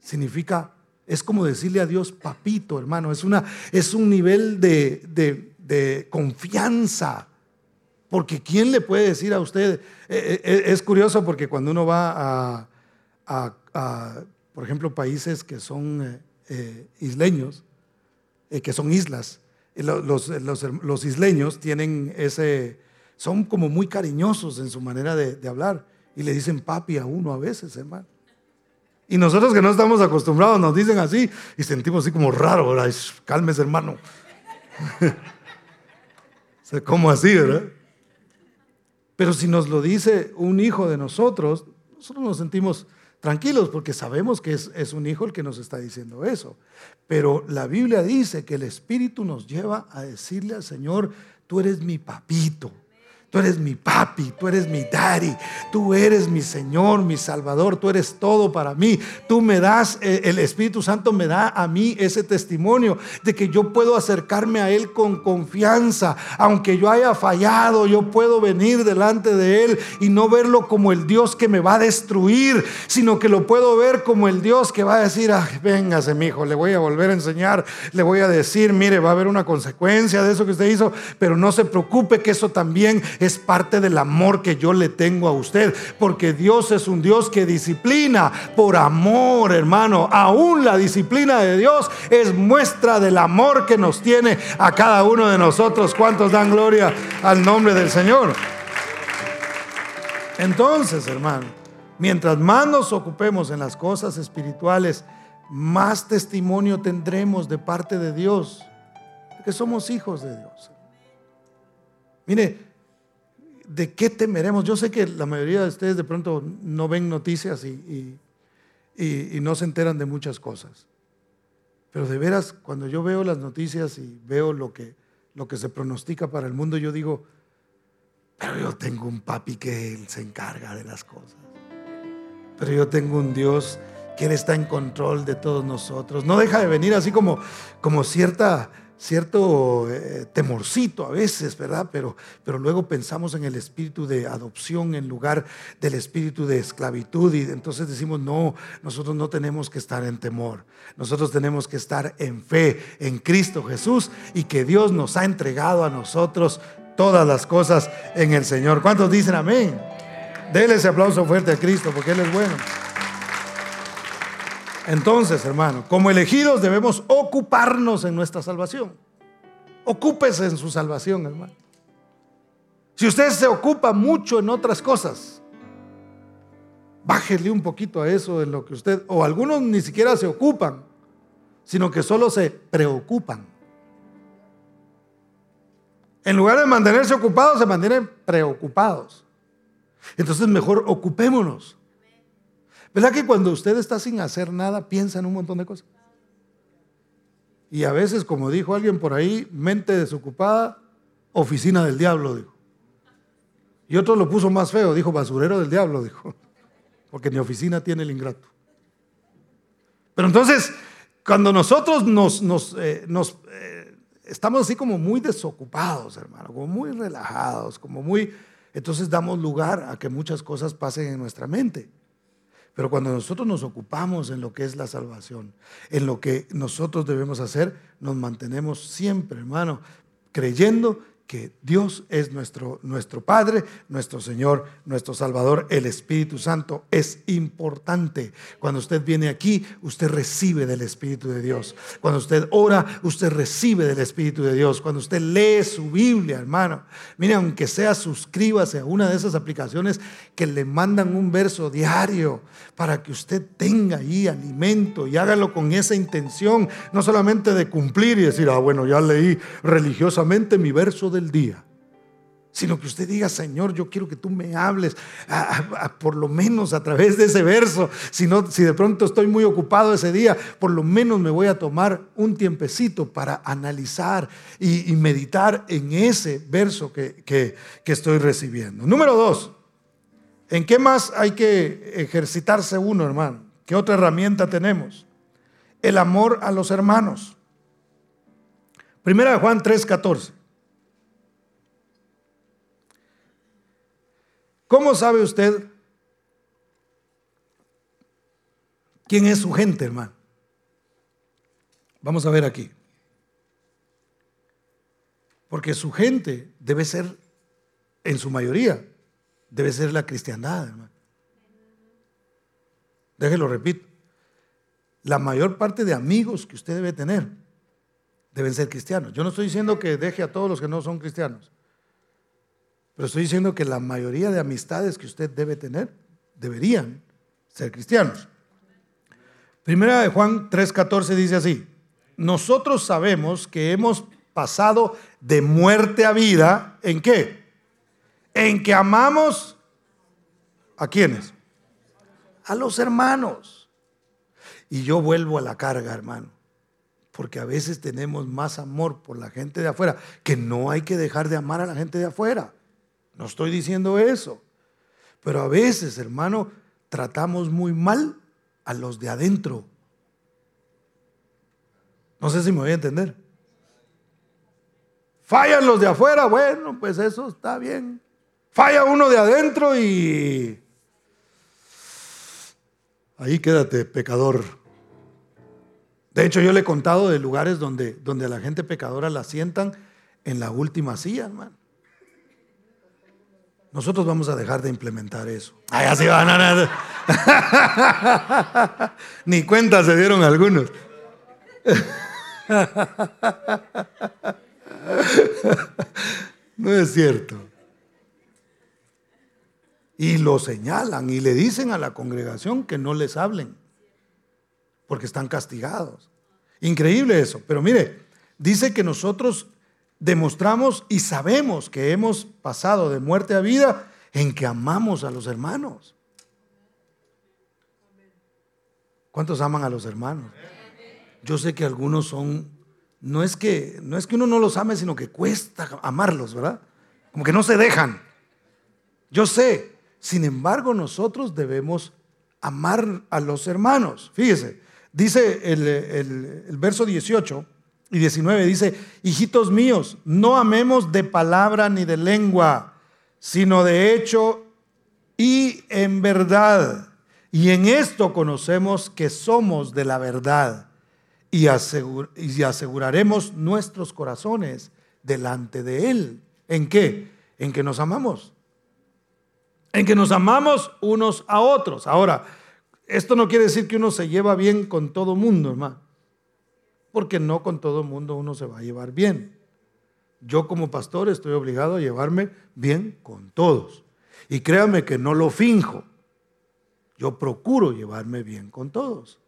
significa, es como decirle a Dios papito, hermano, es, una, es un nivel de, de, confianza. Porque ¿quién le puede decir a usted? Eh, eh, eh, es curioso porque cuando uno va a, a, por ejemplo, países que son isleños, que son islas, los, los, los, isleños tienen ese, son como muy cariñosos en su manera de, de hablar y le dicen papi a uno a veces, hermano. Y nosotros que no estamos acostumbrados nos dicen así y sentimos así como raro, ¿verdad? Cálmese, hermano. ¿Cómo así, verdad? Pero si nos lo dice un hijo de nosotros, nosotros nos sentimos tranquilos porque sabemos que es, es, un hijo el que nos está diciendo eso. Pero la Biblia dice que el Espíritu nos lleva a decirle al Señor, tú eres mi papito. Tú eres mi papi, tú eres mi daddy, tú eres mi Señor, mi Salvador, tú eres todo para mí. Tú me das, eh, el Espíritu Santo me da a mí ese testimonio de que yo puedo acercarme a Él con confianza. Aunque yo haya fallado, yo puedo venir delante de Él y no verlo como el Dios que me va a destruir, sino que lo puedo ver como el Dios que va a decir, Ay, véngase mi hijo, le voy a volver a enseñar, le voy a decir, mire, va a haber una consecuencia de eso que usted hizo, pero no se preocupe que eso también es parte del amor que yo le tengo a usted, porque Dios es un Dios que disciplina por amor, hermano. Aún la disciplina de Dios es muestra del amor que nos tiene a cada uno de nosotros. ¿Cuántos dan gloria al nombre del Señor? Entonces, hermano, mientras más nos ocupemos en las cosas espirituales, más testimonio tendremos de parte de Dios, que somos hijos de Dios. Mire, ¿de qué temeremos? Yo sé que la mayoría de ustedes de pronto no ven noticias y, no se enteran de muchas cosas. Pero de veras, cuando yo veo las noticias y veo lo que, lo que se pronostica para el mundo, yo digo, pero yo tengo un papi que él se encarga de las cosas. Pero yo tengo un Dios que Él está en control de todos nosotros. No deja de venir así como, como cierta cierto eh, temorcito a veces, ¿verdad? Pero, pero luego pensamos en el espíritu de adopción en lugar del espíritu de esclavitud y entonces decimos, no, nosotros no tenemos que estar en temor, nosotros tenemos que estar en fe en Cristo Jesús y que Dios nos ha entregado a nosotros todas las cosas en el Señor. ¿Cuántos dicen amén? Dele ese aplauso fuerte a Cristo porque Él es bueno. Entonces, hermano, como elegidos debemos ocuparnos en nuestra salvación. Ocúpese en su salvación, hermano. Si usted se ocupa mucho en otras cosas, bájele un poquito a eso en lo que usted, o algunos ni siquiera se ocupan, sino que solo se preocupan. En lugar de mantenerse ocupados, se mantienen preocupados. Entonces mejor ocupémonos. ¿Verdad que cuando usted está sin hacer nada, piensa en un montón de cosas? Y a veces, como dijo alguien por ahí, mente desocupada, oficina del diablo, dijo. Y otro lo puso más feo, dijo basurero del diablo, dijo. Porque mi oficina tiene el ingrato. Pero entonces, cuando nosotros nos, nos, eh, eh, estamos así como muy desocupados, hermano, como muy relajados, como muy... Entonces damos lugar a que muchas cosas pasen en nuestra mente. Pero cuando nosotros nos ocupamos en lo que es la salvación, en lo que nosotros debemos hacer, nos mantenemos siempre, hermano, creyendo que Dios es nuestro, nuestro Padre, nuestro Señor, nuestro Salvador, el Espíritu Santo es importante. Cuando usted viene aquí, usted recibe del Espíritu de Dios. Cuando usted ora, usted recibe del Espíritu de Dios. Cuando usted lee su Biblia, hermano, mire, aunque sea, suscríbase a una de esas aplicaciones que le mandan un verso diario para que usted tenga ahí alimento y hágalo con esa intención, no solamente de cumplir y decir, ah, bueno, ya leí religiosamente mi verso de día, sino que usted diga, Señor, yo quiero que tú me hables, por lo menos a través de ese verso. Si, no, si de pronto estoy muy ocupado ese día, por lo menos me voy a tomar un tiempecito para analizar y, meditar en ese verso que, que estoy recibiendo. Número dos, ¿en qué más hay que ejercitarse uno, hermano? ¿Qué otra herramienta tenemos? El amor a los hermanos. Primera de Juan 3:14. ¿Cómo sabe usted quién es su gente, hermano? Vamos a ver aquí. Porque su gente debe ser, en su mayoría, debe ser la cristiandad, hermano. Déjelo repito. La mayor parte de amigos que usted debe tener deben ser cristianos. Yo no estoy diciendo que deje a todos los que no son cristianos. Pero estoy diciendo que la mayoría de amistades que usted debe tener deberían ser cristianos. Primera de Juan 3:14 dice así, nosotros sabemos que hemos pasado de muerte a vida, ¿en qué? En que amamos a quienes? A los hermanos. Y yo vuelvo a la carga, hermano, porque a veces tenemos más amor por la gente de afuera, que no hay que dejar de amar a la gente de afuera. No estoy diciendo eso. Pero a veces, hermano, tratamos muy mal a los de adentro. No sé si me voy a entender. Fallan los de afuera, bueno, pues eso está bien. Falla uno de adentro y ahí quédate, pecador. De hecho, yo le he contado de lugares donde, donde a la gente pecadora la sientan en la última silla, hermano. Nosotros vamos a dejar de implementar eso. Ay, así van a... Ni cuenta se dieron algunos. no es cierto. Y lo señalan y le dicen a la congregación que no les hablen, porque están castigados. Increíble eso. Pero mire, dice que nosotros demostramos y sabemos que hemos pasado de muerte a vida en que amamos a los hermanos. ¿Cuántos aman a los hermanos? Yo sé que algunos son, no es que, no es que uno no los ame, sino que cuesta amarlos, ¿verdad? Como que no se dejan. Yo sé, sin embargo, nosotros debemos amar a los hermanos. Fíjese, dice el, el verso 18 y 19, dice, hijitos míos, no amemos de palabra ni de lengua, sino de hecho y en verdad. Y en esto conocemos que somos de la verdad y, aseguraremos nuestros corazones delante de Él. ¿En qué? En que nos amamos. En que nos amamos unos a otros. Ahora, esto no quiere decir que uno se lleva bien con todo mundo, hermano. Porque no con todo mundo uno se va a llevar bien. Yo como pastor estoy obligado a llevarme bien con todos. Y créame que no lo finjo. Yo procuro llevarme bien con todos.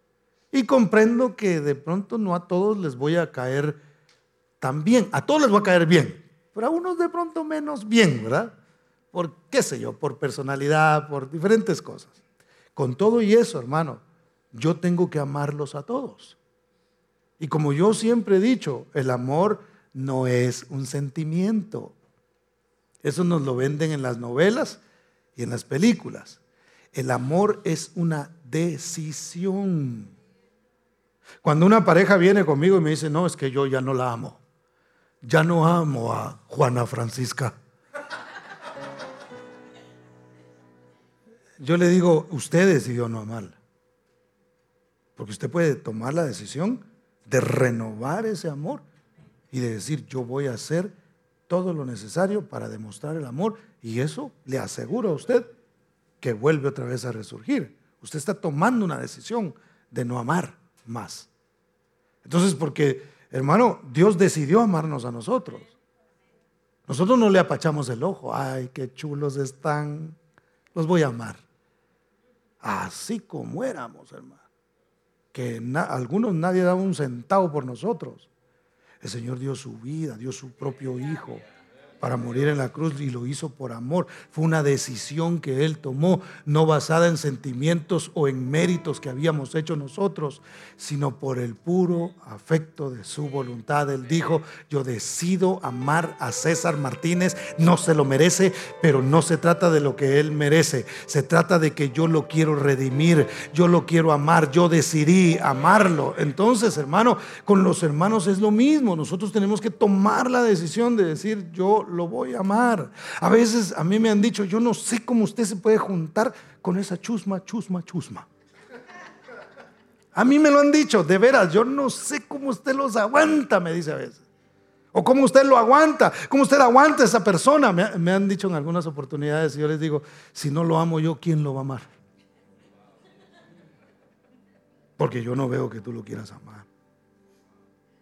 Y comprendo que de pronto no a todos les voy a caer tan bien. A todos les voy a caer bien, pero a unos de pronto menos bien, ¿verdad? Por qué sé yo, por personalidad, por diferentes cosas. Con todo y eso, hermano, yo tengo que amarlos a todos. Y como yo siempre he dicho, el amor no es un sentimiento. Eso nos lo venden en las novelas y en las películas. El amor es una decisión. Cuando una pareja viene conmigo y me dice, no, es que yo ya no la amo. Ya no amo a Juana Francisca. Yo le digo, usted decidió no amarla. Porque usted puede tomar la decisión de renovar ese amor y de decir, yo voy a hacer todo lo necesario para demostrar el amor. Y eso le aseguro a usted que vuelve otra vez a resurgir. Usted está tomando una decisión de no amar más. Entonces, porque, hermano, Dios decidió amarnos a nosotros. Nosotros no le apachamos el ojo. Ay, qué chulos están. Los voy a amar. Así como éramos, hermano. Que algunos nadie daba un centavo por nosotros. El Señor dio su vida, dio su propio Hijo para morir en la cruz y lo hizo por amor. Fue una decisión que Él tomó, no basada en sentimientos o en méritos que habíamos hecho nosotros, sino por el puro afecto de su voluntad. Él dijo, yo decido amar a César Martínez, no se lo merece, pero no se trata de lo que Él merece, se trata de que yo lo quiero redimir, yo lo quiero amar, yo decidí amarlo. Entonces, hermano, con los hermanos es lo mismo, nosotros tenemos que tomar la decisión de decir, yo lo voy a amar. A veces a mí me han dicho, yo no sé cómo usted se puede juntar con esa chusma, chusma, chusma. A mí me lo han dicho, de veras, yo no sé cómo usted los aguanta, me dice a veces. O cómo usted lo aguanta, cómo usted aguanta a esa persona. Me, me han dicho en algunas oportunidades y yo les digo, si no lo amo yo, ¿quién lo va a amar? Porque yo no veo que tú lo quieras amar.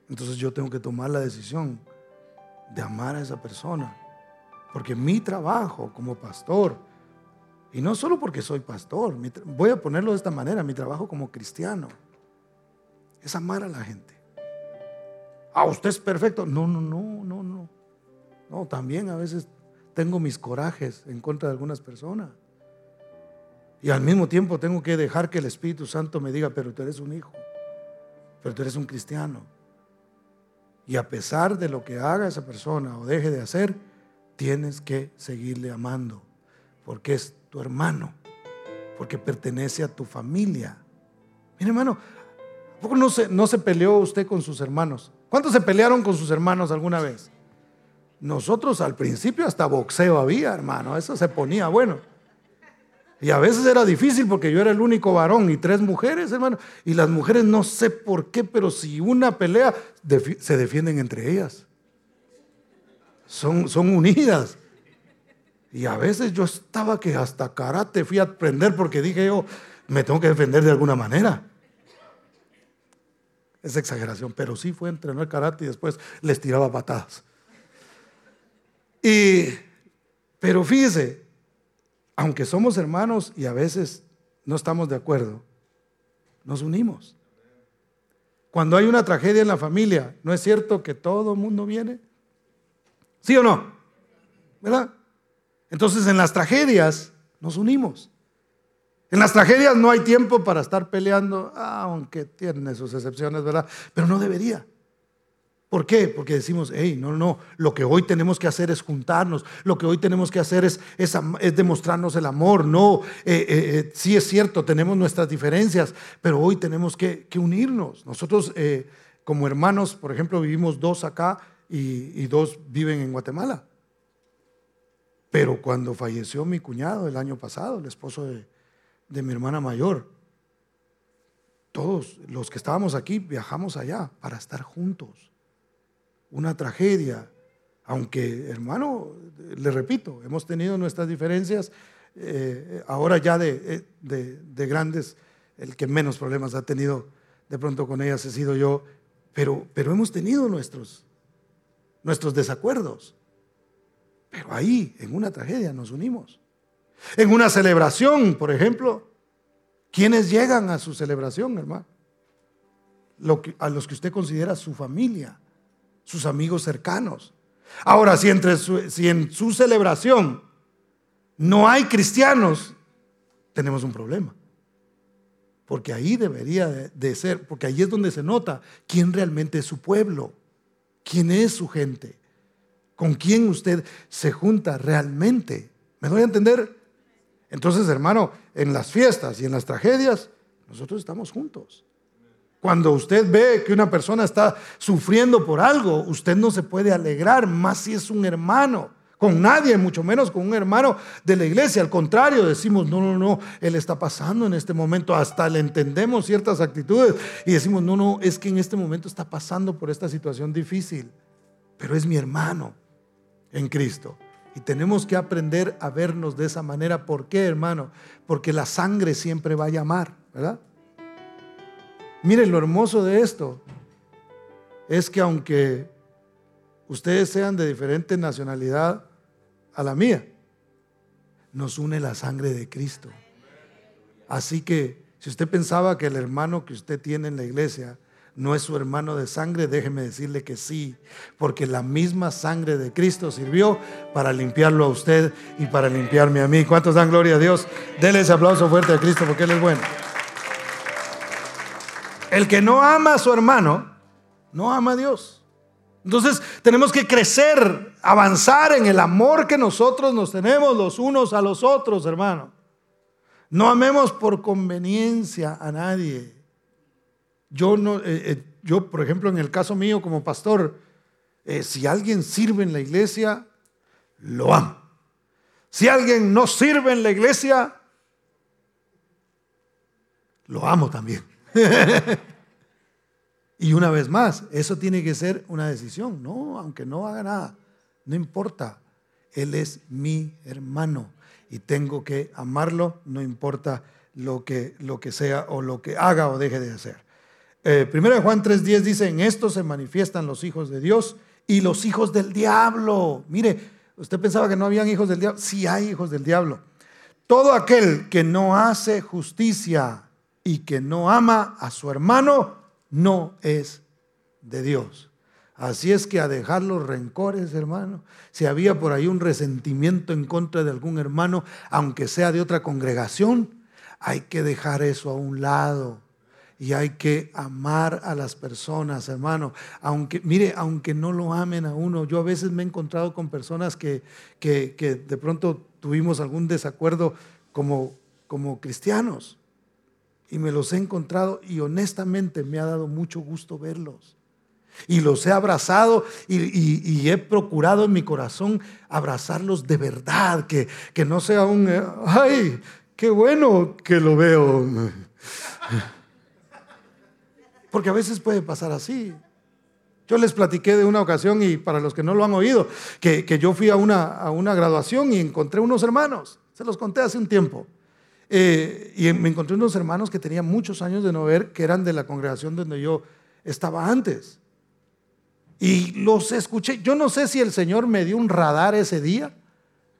Entonces yo tengo que tomar la decisión de amar a esa persona. Porque mi trabajo como pastor, y no solo porque soy pastor, voy a ponerlo de esta manera, mi trabajo como cristiano, es amar a la gente. Ah, usted es perfecto. No, no, no, no, no. No, también a veces tengo mis corajes en contra de algunas personas. Y al mismo tiempo tengo que dejar que el Espíritu Santo me diga, pero tú eres un hijo, pero tú eres un cristiano. Y a pesar de lo que haga esa persona o deje de hacer, tienes que seguirle amando, porque es tu hermano, porque pertenece a tu familia. Mire hermano, ¿por no se, no se peleó usted con sus hermanos? ¿Cuántos se pelearon con sus hermanos alguna vez? Nosotros al principio hasta boxeo había, hermano, eso se ponía bueno. Y a veces era difícil porque yo era el único varón y tres mujeres, hermano. Y las mujeres no sé por qué, pero si una pelea, se defienden entre ellas. Son, son unidas. Y a veces yo estaba que hasta karate fui a aprender porque dije yo, me tengo que defender de alguna manera. Es exageración, pero sí fue a entrenar karate y después les tiraba patadas. Y, pero fíjese, aunque somos hermanos y a veces no estamos de acuerdo, nos unimos. Cuando hay una tragedia en la familia, ¿no es cierto que todo el mundo viene? ¿Sí o no? ¿Verdad? Entonces en las tragedias nos unimos. En las tragedias no hay tiempo para estar peleando, aunque tiene sus excepciones, ¿verdad? Pero no debería. ¿Por qué? Porque decimos, hey, no, no, lo que hoy tenemos que hacer es juntarnos, lo que hoy tenemos que hacer es, es, demostrarnos el amor. No, eh, eh, eh, sí es cierto, tenemos nuestras diferencias, pero hoy tenemos que, unirnos. Nosotros como hermanos, por ejemplo, vivimos dos acá y, dos viven en Guatemala. Pero cuando falleció mi cuñado el año pasado, el esposo de, de mi hermana mayor, todos los que estábamos aquí viajamos allá para estar juntos una tragedia. Aunque, hermano, le repito, hemos tenido nuestras diferencias, eh, ahora ya eh, de, grandes, el que menos problemas ha tenido de pronto con ellas he sido yo, pero, pero hemos tenido nuestros, nuestros desacuerdos. Pero ahí, en una tragedia, nos unimos. En una celebración, por ejemplo, ¿quiénes llegan a su celebración, hermano? A los que usted considera su familia sus amigos cercanos. Ahora, si, entre si en su celebración no hay cristianos, tenemos un problema. Porque ahí debería de, ser, porque ahí es donde se nota quién realmente es su pueblo, quién es su gente, con quién usted se junta realmente. ¿Me doy a entender? Entonces, hermano, en las fiestas y en las tragedias, nosotros estamos juntos. Cuando usted ve que una persona está sufriendo por algo, usted no se puede alegrar, más si es un hermano, con nadie, mucho menos con un hermano de la iglesia. Al contrario, decimos, no, no, no, él está pasando en este momento, hasta le entendemos ciertas actitudes y decimos, no, no, es que en este momento está pasando por esta situación difícil, pero es mi hermano en Cristo. Y tenemos que aprender a vernos de esa manera. ¿Por qué, hermano? Porque la sangre siempre va a llamar, ¿verdad? Miren lo hermoso de esto. Es que aunque ustedes sean de diferente nacionalidad a la mía, nos une la sangre de Cristo. Así que si usted pensaba que el hermano que usted tiene en la iglesia no es su hermano de sangre, déjeme decirle que sí, porque la misma sangre de Cristo sirvió para limpiarlo a usted y para limpiarme a mí. ¿Cuántos dan gloria a Dios? Denle ese aplauso fuerte a Cristo porque Él es bueno. El que no ama a su hermano, no ama a Dios. Entonces tenemos que crecer, avanzar en el amor que nosotros nos tenemos los unos a los otros, hermano. No amemos por conveniencia a nadie. Yo no, eh, eh, yo por ejemplo en el caso mío como pastor, eh, si alguien sirve en la iglesia, lo amo. Si alguien no sirve en la iglesia, lo amo también. y una vez más, eso tiene que ser una decisión. No, aunque no haga nada, no importa. Él es mi hermano y tengo que amarlo, no importa lo que, lo que sea o lo que haga o deje de hacer. Eh, primero de Juan 3:10 dice, en esto se manifiestan los hijos de Dios y los hijos del diablo. Mire, usted pensaba que no habían hijos del diablo. Sí hay hijos del diablo. Todo aquel que no hace justicia y que no ama a su hermano, no es de Dios. Así es que a dejar los rencores, hermano, si había por ahí un resentimiento en contra de algún hermano, aunque sea de otra congregación, hay que dejar eso a un lado y hay que amar a las personas, hermano. Aunque, mire, aunque no lo amen a uno, yo a veces me he encontrado con personas que, que, que de pronto tuvimos algún desacuerdo como, como cristianos y me los he encontrado y honestamente me ha dado mucho gusto verlos. Y los he abrazado y, he procurado en mi corazón abrazarlos de verdad, que, que no sea un, ay, qué bueno que lo veo. Porque a veces puede pasar así. Yo les platiqué de una ocasión y para los que no lo han oído, que, que yo fui a una, a una graduación y encontré unos hermanos. Se los conté hace un tiempo. Eh, y me encontré unos hermanos que tenían muchos años de no ver, que eran de la congregación donde yo estaba antes. Y los escuché. Yo no sé si el Señor me dio un radar ese día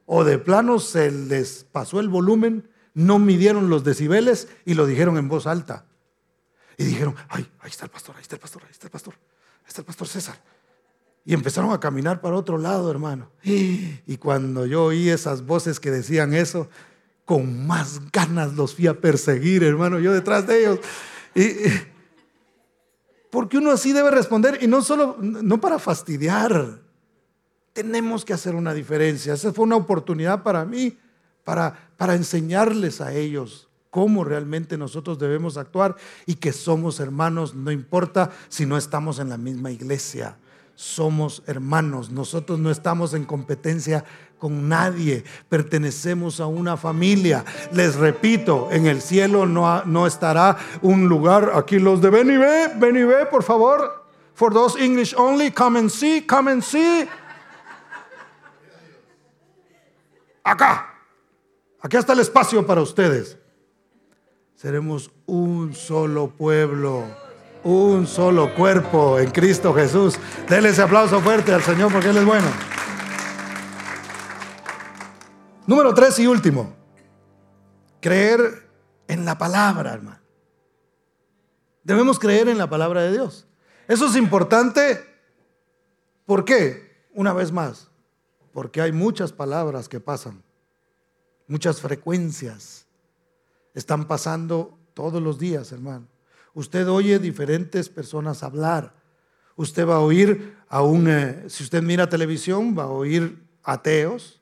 o de plano se les pasó el volumen, no midieron los decibeles y lo dijeron en voz alta. Y dijeron, ay, ahí está el pastor, ahí está el pastor, ahí está el pastor, ahí está el pastor César. Y empezaron a caminar para otro lado, hermano. Y cuando yo oí esas voces que decían eso, con más ganas los fui a perseguir, hermano, yo detrás de ellos. Y, Porque uno así debe responder y no solo, no para fastidiar. Tenemos que hacer una diferencia. Esa fue una oportunidad para mí, para, para enseñarles a ellos cómo realmente nosotros debemos actuar y que somos hermanos, no importa si no estamos en la misma iglesia somos hermanos. Nosotros no estamos en competencia con nadie. Pertenecemos a una familia. Les repito, en el cielo no, no estará un lugar. Aquí los de ven y ve, ven y ve, por favor. For those English only, come and see, come and see. Acá. Aquí está el espacio para ustedes. Seremos un solo pueblo un solo cuerpo en Cristo Jesús. Denle ese aplauso fuerte al Señor porque Él es bueno. Número tres y último, creer en la palabra, hermano. Debemos creer en la palabra de Dios. Eso es importante. ¿Por qué? Una vez más, porque hay muchas palabras que pasan, muchas frecuencias están pasando todos los días, hermano. Usted oye diferentes personas hablar. Usted va a oír a un, eh, si usted mira televisión, va a oír ateos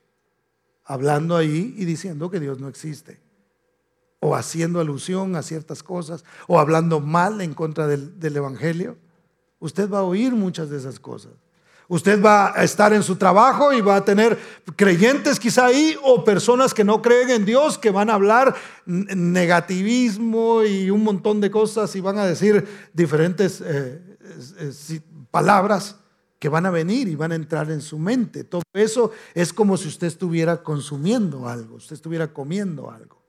hablando ahí y diciendo que Dios no existe. O haciendo alusión a ciertas cosas, o hablando mal en contra del, del Evangelio. Usted va a oír muchas de esas cosas. Usted va a estar en su trabajo y va a tener creyentes quizá ahí o personas que no creen en Dios que van a hablar negativismo y un montón de cosas y van a decir diferentes eh, palabras que van a venir y van a entrar en su mente. Todo eso es como si usted estuviera consumiendo algo, usted estuviera comiendo algo.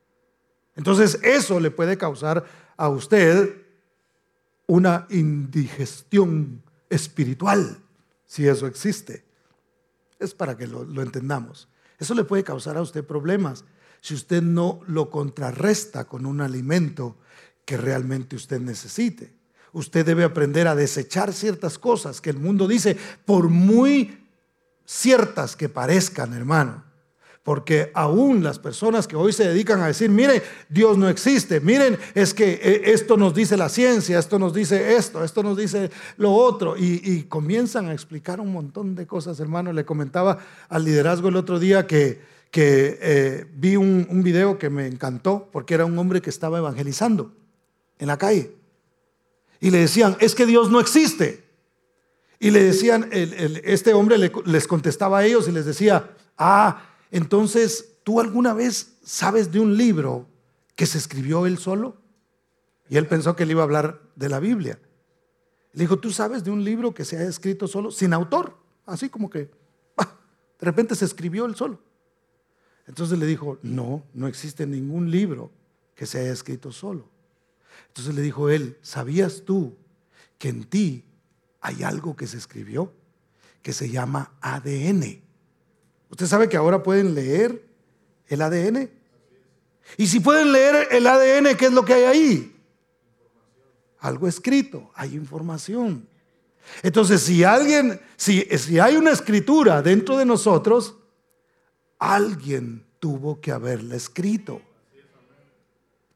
Entonces eso le puede causar a usted una indigestión espiritual si eso existe. Es para que lo, entendamos. Eso le puede causar a usted problemas si usted no lo contrarresta con un alimento que realmente usted necesite. Usted debe aprender a desechar ciertas cosas que el mundo dice, por muy ciertas que parezcan, hermano. Porque aún las personas que hoy se dedican a decir, miren, Dios no existe, miren, es que eh, esto nos dice la ciencia, esto nos dice esto, esto nos dice lo otro, y, comienzan a explicar un montón de cosas, hermano. Le comentaba al liderazgo el otro día que, eh, vi un video que me encantó, porque era un hombre que estaba evangelizando en la calle. Y le decían, es que Dios no existe. Y le decían, este hombre les contestaba a ellos y les decía, ah, entonces, ¿tú alguna vez sabes de un libro que se escribió él solo? Y él pensó que él iba a hablar de la Biblia. Le dijo, ¿tú sabes de un libro que se ha escrito solo, sin autor? Así como que, ah, de repente se escribió él solo. Entonces le dijo, no, no existe ningún libro que se haya escrito solo. Entonces le dijo él, ¿sabías tú que en ti hay algo que se escribió que se llama ADN? Usted sabe que ahora pueden leer el ADN. Y si pueden leer el ADN, ¿qué es lo que hay ahí? Algo escrito, hay información. Entonces, si alguien, si, si hay una escritura dentro de nosotros, alguien tuvo que haberla escrito.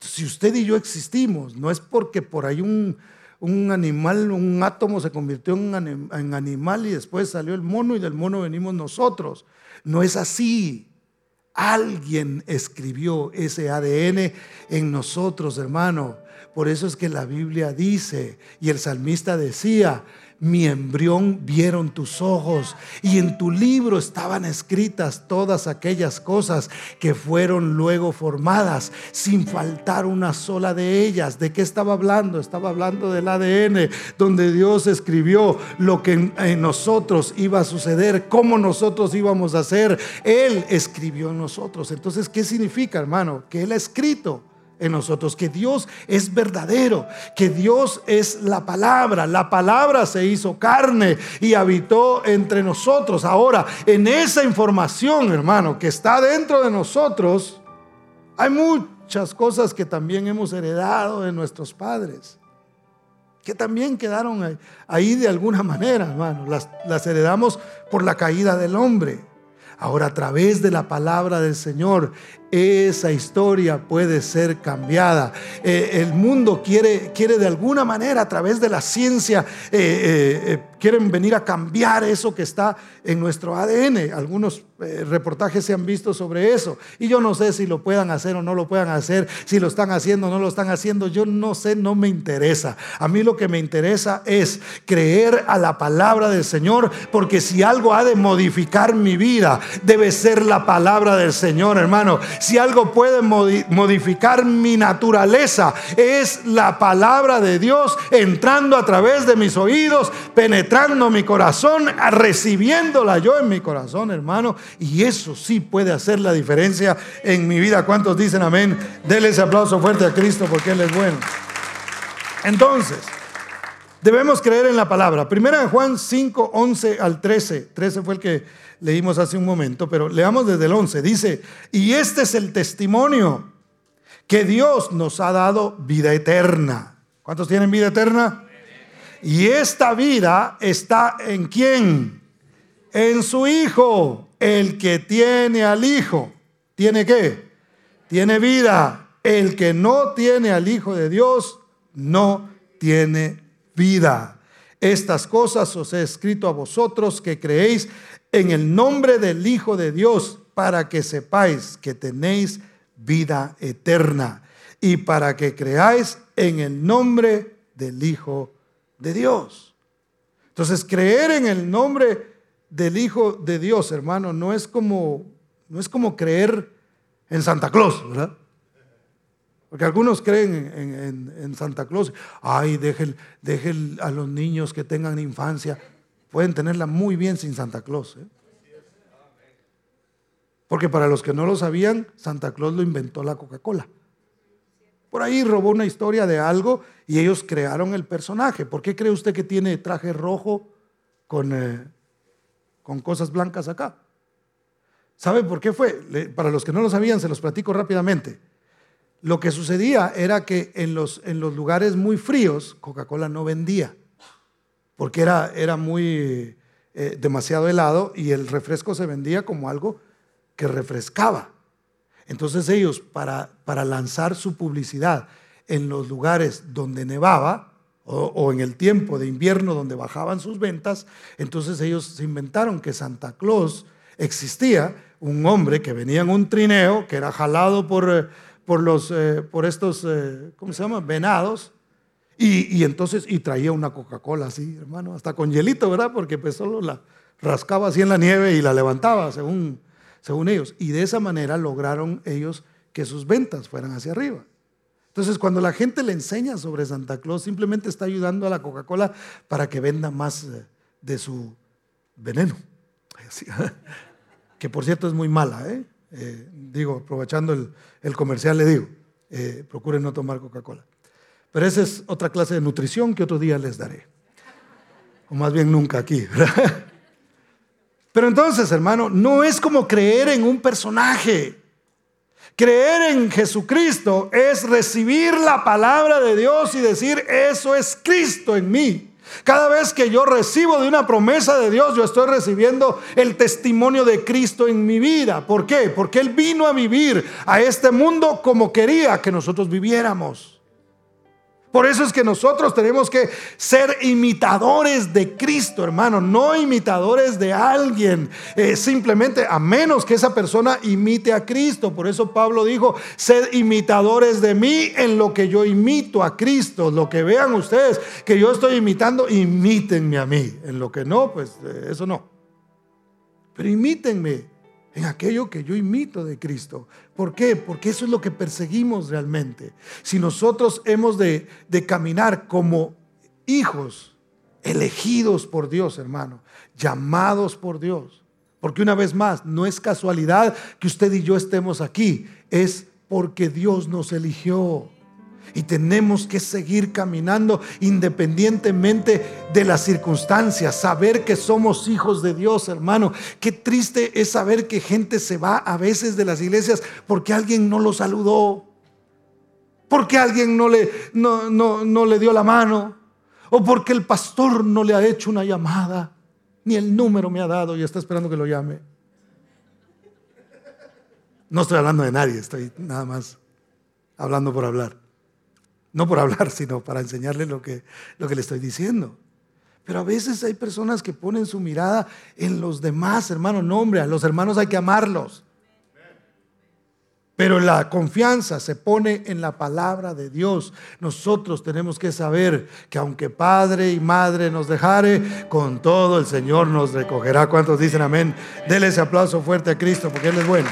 Si usted y yo existimos, no es porque por ahí un, un animal, un átomo se convirtió en, en animal y después salió el mono y del mono venimos nosotros. No es así. Alguien escribió ese ADN en nosotros, hermano. Por eso es que la Biblia dice, y el salmista decía, mi embrión vieron tus ojos y en tu libro estaban escritas todas aquellas cosas que fueron luego formadas sin faltar una sola de ellas. ¿De qué estaba hablando? Estaba hablando del ADN, donde Dios escribió lo que en, nosotros iba a suceder, cómo nosotros íbamos a hacer. Él escribió en nosotros. Entonces, ¿qué significa, hermano? Que Él ha escrito en nosotros, que Dios es verdadero, que Dios es la palabra, la palabra se hizo carne y habitó entre nosotros. Ahora, en esa información, hermano, que está dentro de nosotros, hay muchas cosas que también hemos heredado de nuestros padres, que también quedaron ahí de alguna manera, hermano, las, las heredamos por la caída del hombre. Ahora, a través de la palabra del Señor, esa historia puede ser cambiada. Eh, el mundo quiere, quiere de alguna manera a través de la ciencia eh, eh, quieren venir a cambiar eso que está en nuestro ADN. Algunos reportajes se han visto sobre eso. Y yo no sé si lo puedan hacer o no lo puedan hacer, si lo están haciendo o no lo están haciendo. Yo no sé, no me interesa. A mí lo que me interesa es creer a la palabra del Señor, porque si algo ha de modificar mi vida, debe ser la palabra del Señor, hermano. Si algo puede modificar mi naturaleza, es la palabra de Dios entrando a través de mis oídos, penetrando mi corazón, recibiéndola yo en mi corazón, hermano. Y eso sí puede hacer la diferencia en mi vida. ¿Cuántos dicen amén? Denle ese aplauso fuerte a Cristo porque Él es bueno. Entonces, debemos creer en la palabra. Primera Juan 5, 11 al 13. 13 fue el que leímos hace un momento, pero leamos desde el 11. Dice, y este es el testimonio que Dios nos ha dado vida eterna. ¿Cuántos tienen vida eterna? Y esta vida está en quién? En su Hijo. El que tiene al Hijo. ¿Tiene qué? Tiene vida. El que no tiene al Hijo de Dios no tiene vida. Estas cosas os he escrito a vosotros que creéis en el nombre del Hijo de Dios para que sepáis que tenéis vida eterna y para que creáis en el nombre del Hijo de Dios. Entonces, creer en el nombre del Hijo de Dios, hermano, no es como, no es como creer en Santa Claus, ¿verdad? Porque algunos creen en, Santa Claus. Ay, dejen, dejen, a los niños que tengan infancia. Pueden tenerla muy bien sin Santa Claus. ¿eh? Porque para los que no lo sabían, Santa Claus lo inventó la Coca-Cola. Por ahí robó una historia de algo y ellos crearon el personaje. ¿Por qué cree usted que tiene traje rojo con, eh, con cosas blancas acá? ¿Sabe por qué fue? para los que no lo sabían, se los platico rápidamente. Lo que sucedía era que en los, en los lugares muy fríos, Coca-Cola no vendía, porque era, era muy eh, demasiado helado y el refresco se vendía como algo que refrescaba. Entonces ellos, para, para lanzar su publicidad en los lugares donde nevaba, o, en el tiempo de invierno donde bajaban sus ventas, entonces ellos se inventaron que Santa Claus existía, un hombre que venía en un trineo, que era jalado por, eh, por, los, eh, por estos, eh, ¿cómo se llama? Venados, y, y, entonces, y traía una Coca-Cola así, hermano, hasta con hielito, ¿verdad? Porque pues solo la rascaba así en la nieve y la levantaba, según según ellos. Y de esa manera lograron ellos que sus ventas fueran hacia arriba. Entonces, cuando la gente le enseña sobre Santa Claus, simplemente está ayudando a la Coca-Cola para que venda más eh, de su veneno. Que por cierto es muy mala, ¿eh? Eh, digo, aprovechando el, comercial, le digo, procuren no tomar Coca-Cola. Pero esa es otra clase de nutrición que otro día les daré. O más bien nunca aquí. Pero entonces, hermano, no es como creer en un personaje. Creer en Jesucristo es recibir la palabra de Dios y decir, eso es Cristo en mí. Cada vez que yo recibo de una promesa de Dios, yo estoy recibiendo el testimonio de Cristo en mi vida. ¿Por qué? Porque Él vino a vivir a este mundo como quería que nosotros viviéramos. Por eso es que nosotros tenemos que ser imitadores de Cristo, hermano, no imitadores de alguien, eh, simplemente a menos que esa persona imite a Cristo. Por eso Pablo dijo, sed imitadores de mí en lo que yo imito a Cristo. Lo que vean ustedes que yo estoy imitando, imítenme a mí. En lo que no, pues eh, eso no. Pero imítenme en aquello que yo imito de Cristo. ¿Por qué? Porque eso es lo que perseguimos realmente. Si nosotros hemos de, de caminar como hijos elegidos por Dios, hermano, llamados por Dios. Porque una vez más, no es casualidad que usted y yo estemos aquí, es porque Dios nos eligió. Y tenemos que seguir caminando independientemente de las circunstancias, saber que somos hijos de Dios, hermano. Qué triste es saber que gente se va a veces de las iglesias porque alguien no lo saludó, porque alguien no le, no, no le dio la mano, o porque el pastor no le ha hecho una llamada, ni el número me ha dado y está esperando que lo llame. No estoy hablando de nadie, estoy nada más hablando por hablar. No por hablar, sino para enseñarle lo que, lo que le estoy diciendo. Pero a veces hay personas que ponen su mirada en los demás, hermano. No, hombre, a los hermanos hay que amarlos. Pero la confianza se pone en la palabra de Dios. Nosotros tenemos que saber que aunque padre y madre nos dejare, con todo el Señor nos recogerá. ¿Cuántos dicen amén? Dele ese aplauso fuerte a Cristo porque Él es bueno.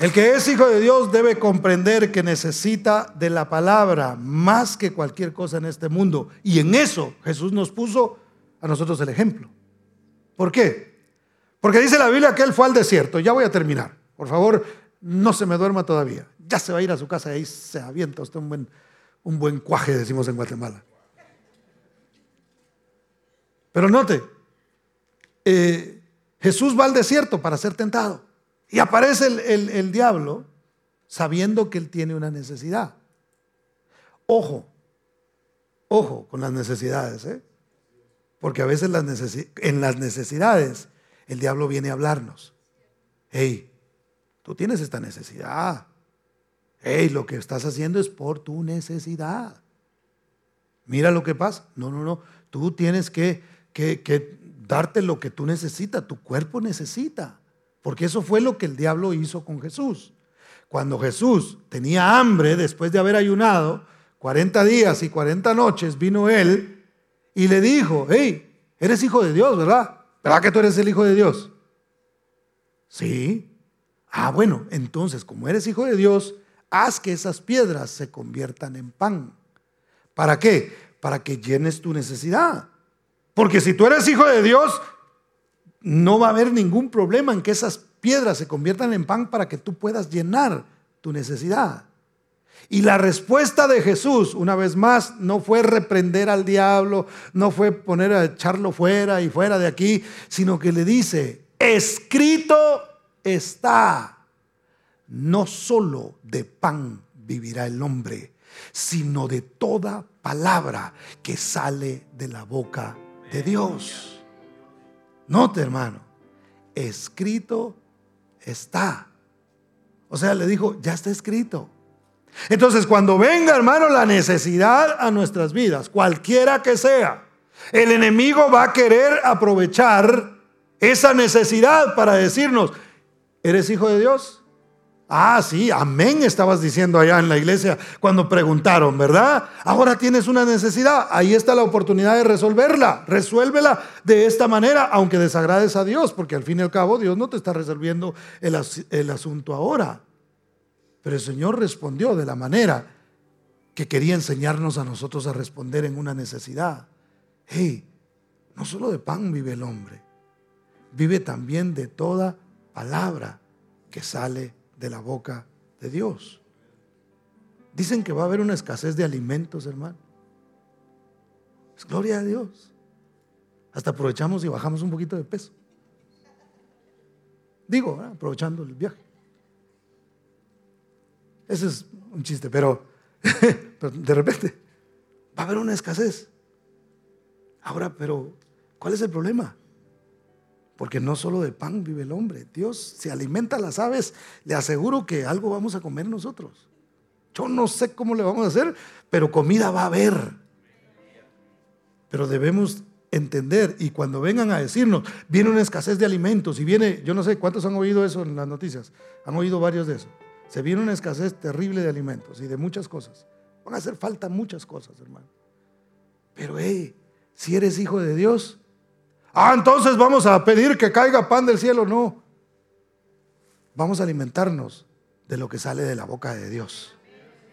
El que es hijo de Dios debe comprender que necesita de la palabra más que cualquier cosa en este mundo. Y en eso Jesús nos puso a nosotros el ejemplo. ¿Por qué? Porque dice la Biblia que él fue al desierto. Ya voy a terminar. Por favor, no se me duerma todavía. Ya se va a ir a su casa y ahí se avienta usted un buen, un buen cuaje, decimos en Guatemala. Pero note, eh, Jesús va al desierto para ser tentado. Y aparece el, el diablo sabiendo que él tiene una necesidad. Ojo, ojo con las necesidades, ¿eh? porque a veces las en las necesidades el diablo viene a hablarnos. Hey, tú tienes esta necesidad. Hey, lo que estás haciendo es por tu necesidad. Mira lo que pasa. No, no, no. Tú tienes que, que, que darte lo que tú necesitas, tu cuerpo necesita. Porque eso fue lo que el diablo hizo con Jesús. Cuando Jesús tenía hambre después de haber ayunado 40 días y 40 noches, vino él y le dijo, hey, eres hijo de Dios, ¿verdad? ¿Verdad que tú eres el Hijo de Dios? Sí. Ah, bueno, entonces, como eres Hijo de Dios, haz que esas piedras se conviertan en pan. ¿Para qué? Para que llenes tu necesidad. Porque si tú eres Hijo de Dios, no va a haber ningún problema en que esas piedras se conviertan en pan para que tú puedas llenar tu necesidad. Y la respuesta de Jesús, una vez más, no fue reprender al diablo, no fue poner a echarlo fuera y fuera de aquí, sino que le dice, escrito está, no solo de pan vivirá el hombre, sino de toda palabra que sale de la boca de Dios. Note, hermano, escrito está. O sea, le dijo, ya está escrito. Entonces, cuando venga, hermano, la necesidad a nuestras vidas, cualquiera que sea, el enemigo va a querer aprovechar esa necesidad para decirnos, ¿eres hijo de Dios? Ah, sí, amén, estabas diciendo allá en la iglesia cuando preguntaron, ¿verdad? Ahora tienes una necesidad, ahí está la oportunidad de resolverla, resuélvela de esta manera, aunque desagrades a Dios, porque al fin y al cabo Dios no te está resolviendo el, el asunto ahora. Pero el Señor respondió de la manera que quería enseñarnos a nosotros a responder en una necesidad. Hey, no solo de pan vive el hombre, vive también de toda palabra que sale de la boca de Dios. Dicen que va a haber una escasez de alimentos, hermano. Es gloria a Dios. Hasta aprovechamos y bajamos un poquito de peso. Digo, aprovechando el viaje. Ese es un chiste, pero, de repente va a haber una escasez. Ahora, pero, ¿cuál es el problema? Porque no solo de pan vive el hombre. Dios se alimenta a las aves. Le aseguro que algo vamos a comer nosotros. Yo no sé cómo le vamos a hacer, pero comida va a haber. Pero debemos entender y cuando vengan a decirnos, viene una escasez de alimentos y viene, yo no sé cuántos han oído eso en las noticias, han oído varios de eso. Se viene una escasez terrible de alimentos y de muchas cosas. Van a hacer falta muchas cosas, hermano. Pero, hey, si eres hijo de Dios, ah, entonces vamos a pedir que caiga pan del cielo. No. Vamos a alimentarnos de lo que sale de la boca de Dios.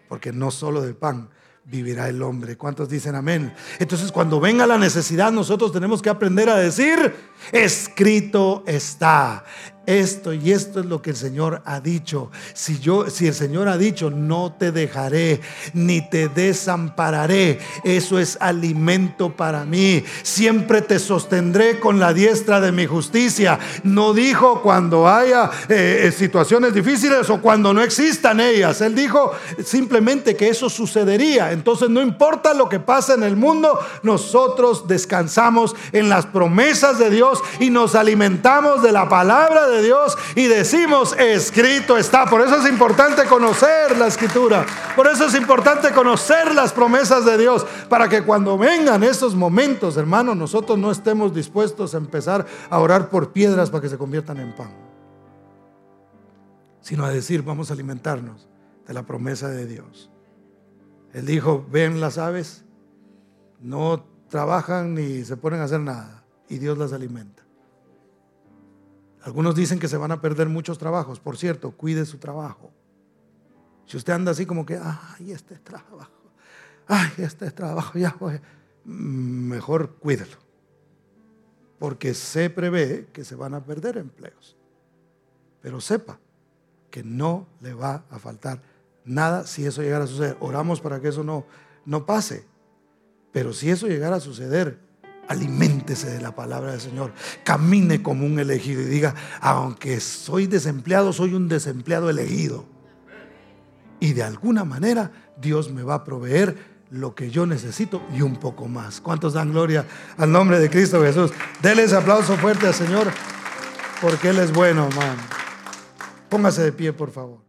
Porque no solo de pan vivirá el hombre. ¿Cuántos dicen amén? Entonces cuando venga la necesidad nosotros tenemos que aprender a decir, escrito está esto y esto es lo que el Señor ha dicho. Si yo si el Señor ha dicho, no te dejaré ni te desampararé, eso es alimento para mí. Siempre te sostendré con la diestra de mi justicia. No dijo cuando haya eh, eh, situaciones difíciles o cuando no existan ellas. Él dijo simplemente que eso sucedería. Entonces no importa lo que pase en el mundo, nosotros descansamos en las promesas de Dios y nos alimentamos de la palabra de Dios y decimos, escrito está. Por eso es importante conocer la escritura. Por eso es importante conocer las promesas de Dios. Para que cuando vengan esos momentos, hermanos, nosotros no estemos dispuestos a empezar a orar por piedras para que se conviertan en pan. Sino a decir, vamos a alimentarnos de la promesa de Dios. Él dijo, ven las aves, no trabajan ni se ponen a hacer nada y Dios las alimenta. Algunos dicen que se van a perder muchos trabajos. Por cierto, cuide su trabajo. Si usted anda así como que, ay, este trabajo, ay, este trabajo, ya, mejor cuídelo. Porque se prevé que se van a perder empleos. Pero sepa que no le va a faltar nada si eso llegara a suceder. Oramos para que eso no, no pase. Pero si eso llegara a suceder, aliméntese de la palabra del Señor. Camine como un elegido y diga, aunque soy desempleado, soy un desempleado elegido. Y de alguna manera Dios me va a proveer lo que yo necesito y un poco más. ¿Cuántos dan gloria al nombre de Cristo Jesús? Denle ese aplauso fuerte al Señor porque Él es bueno, hermano. Póngase de pie, por favor.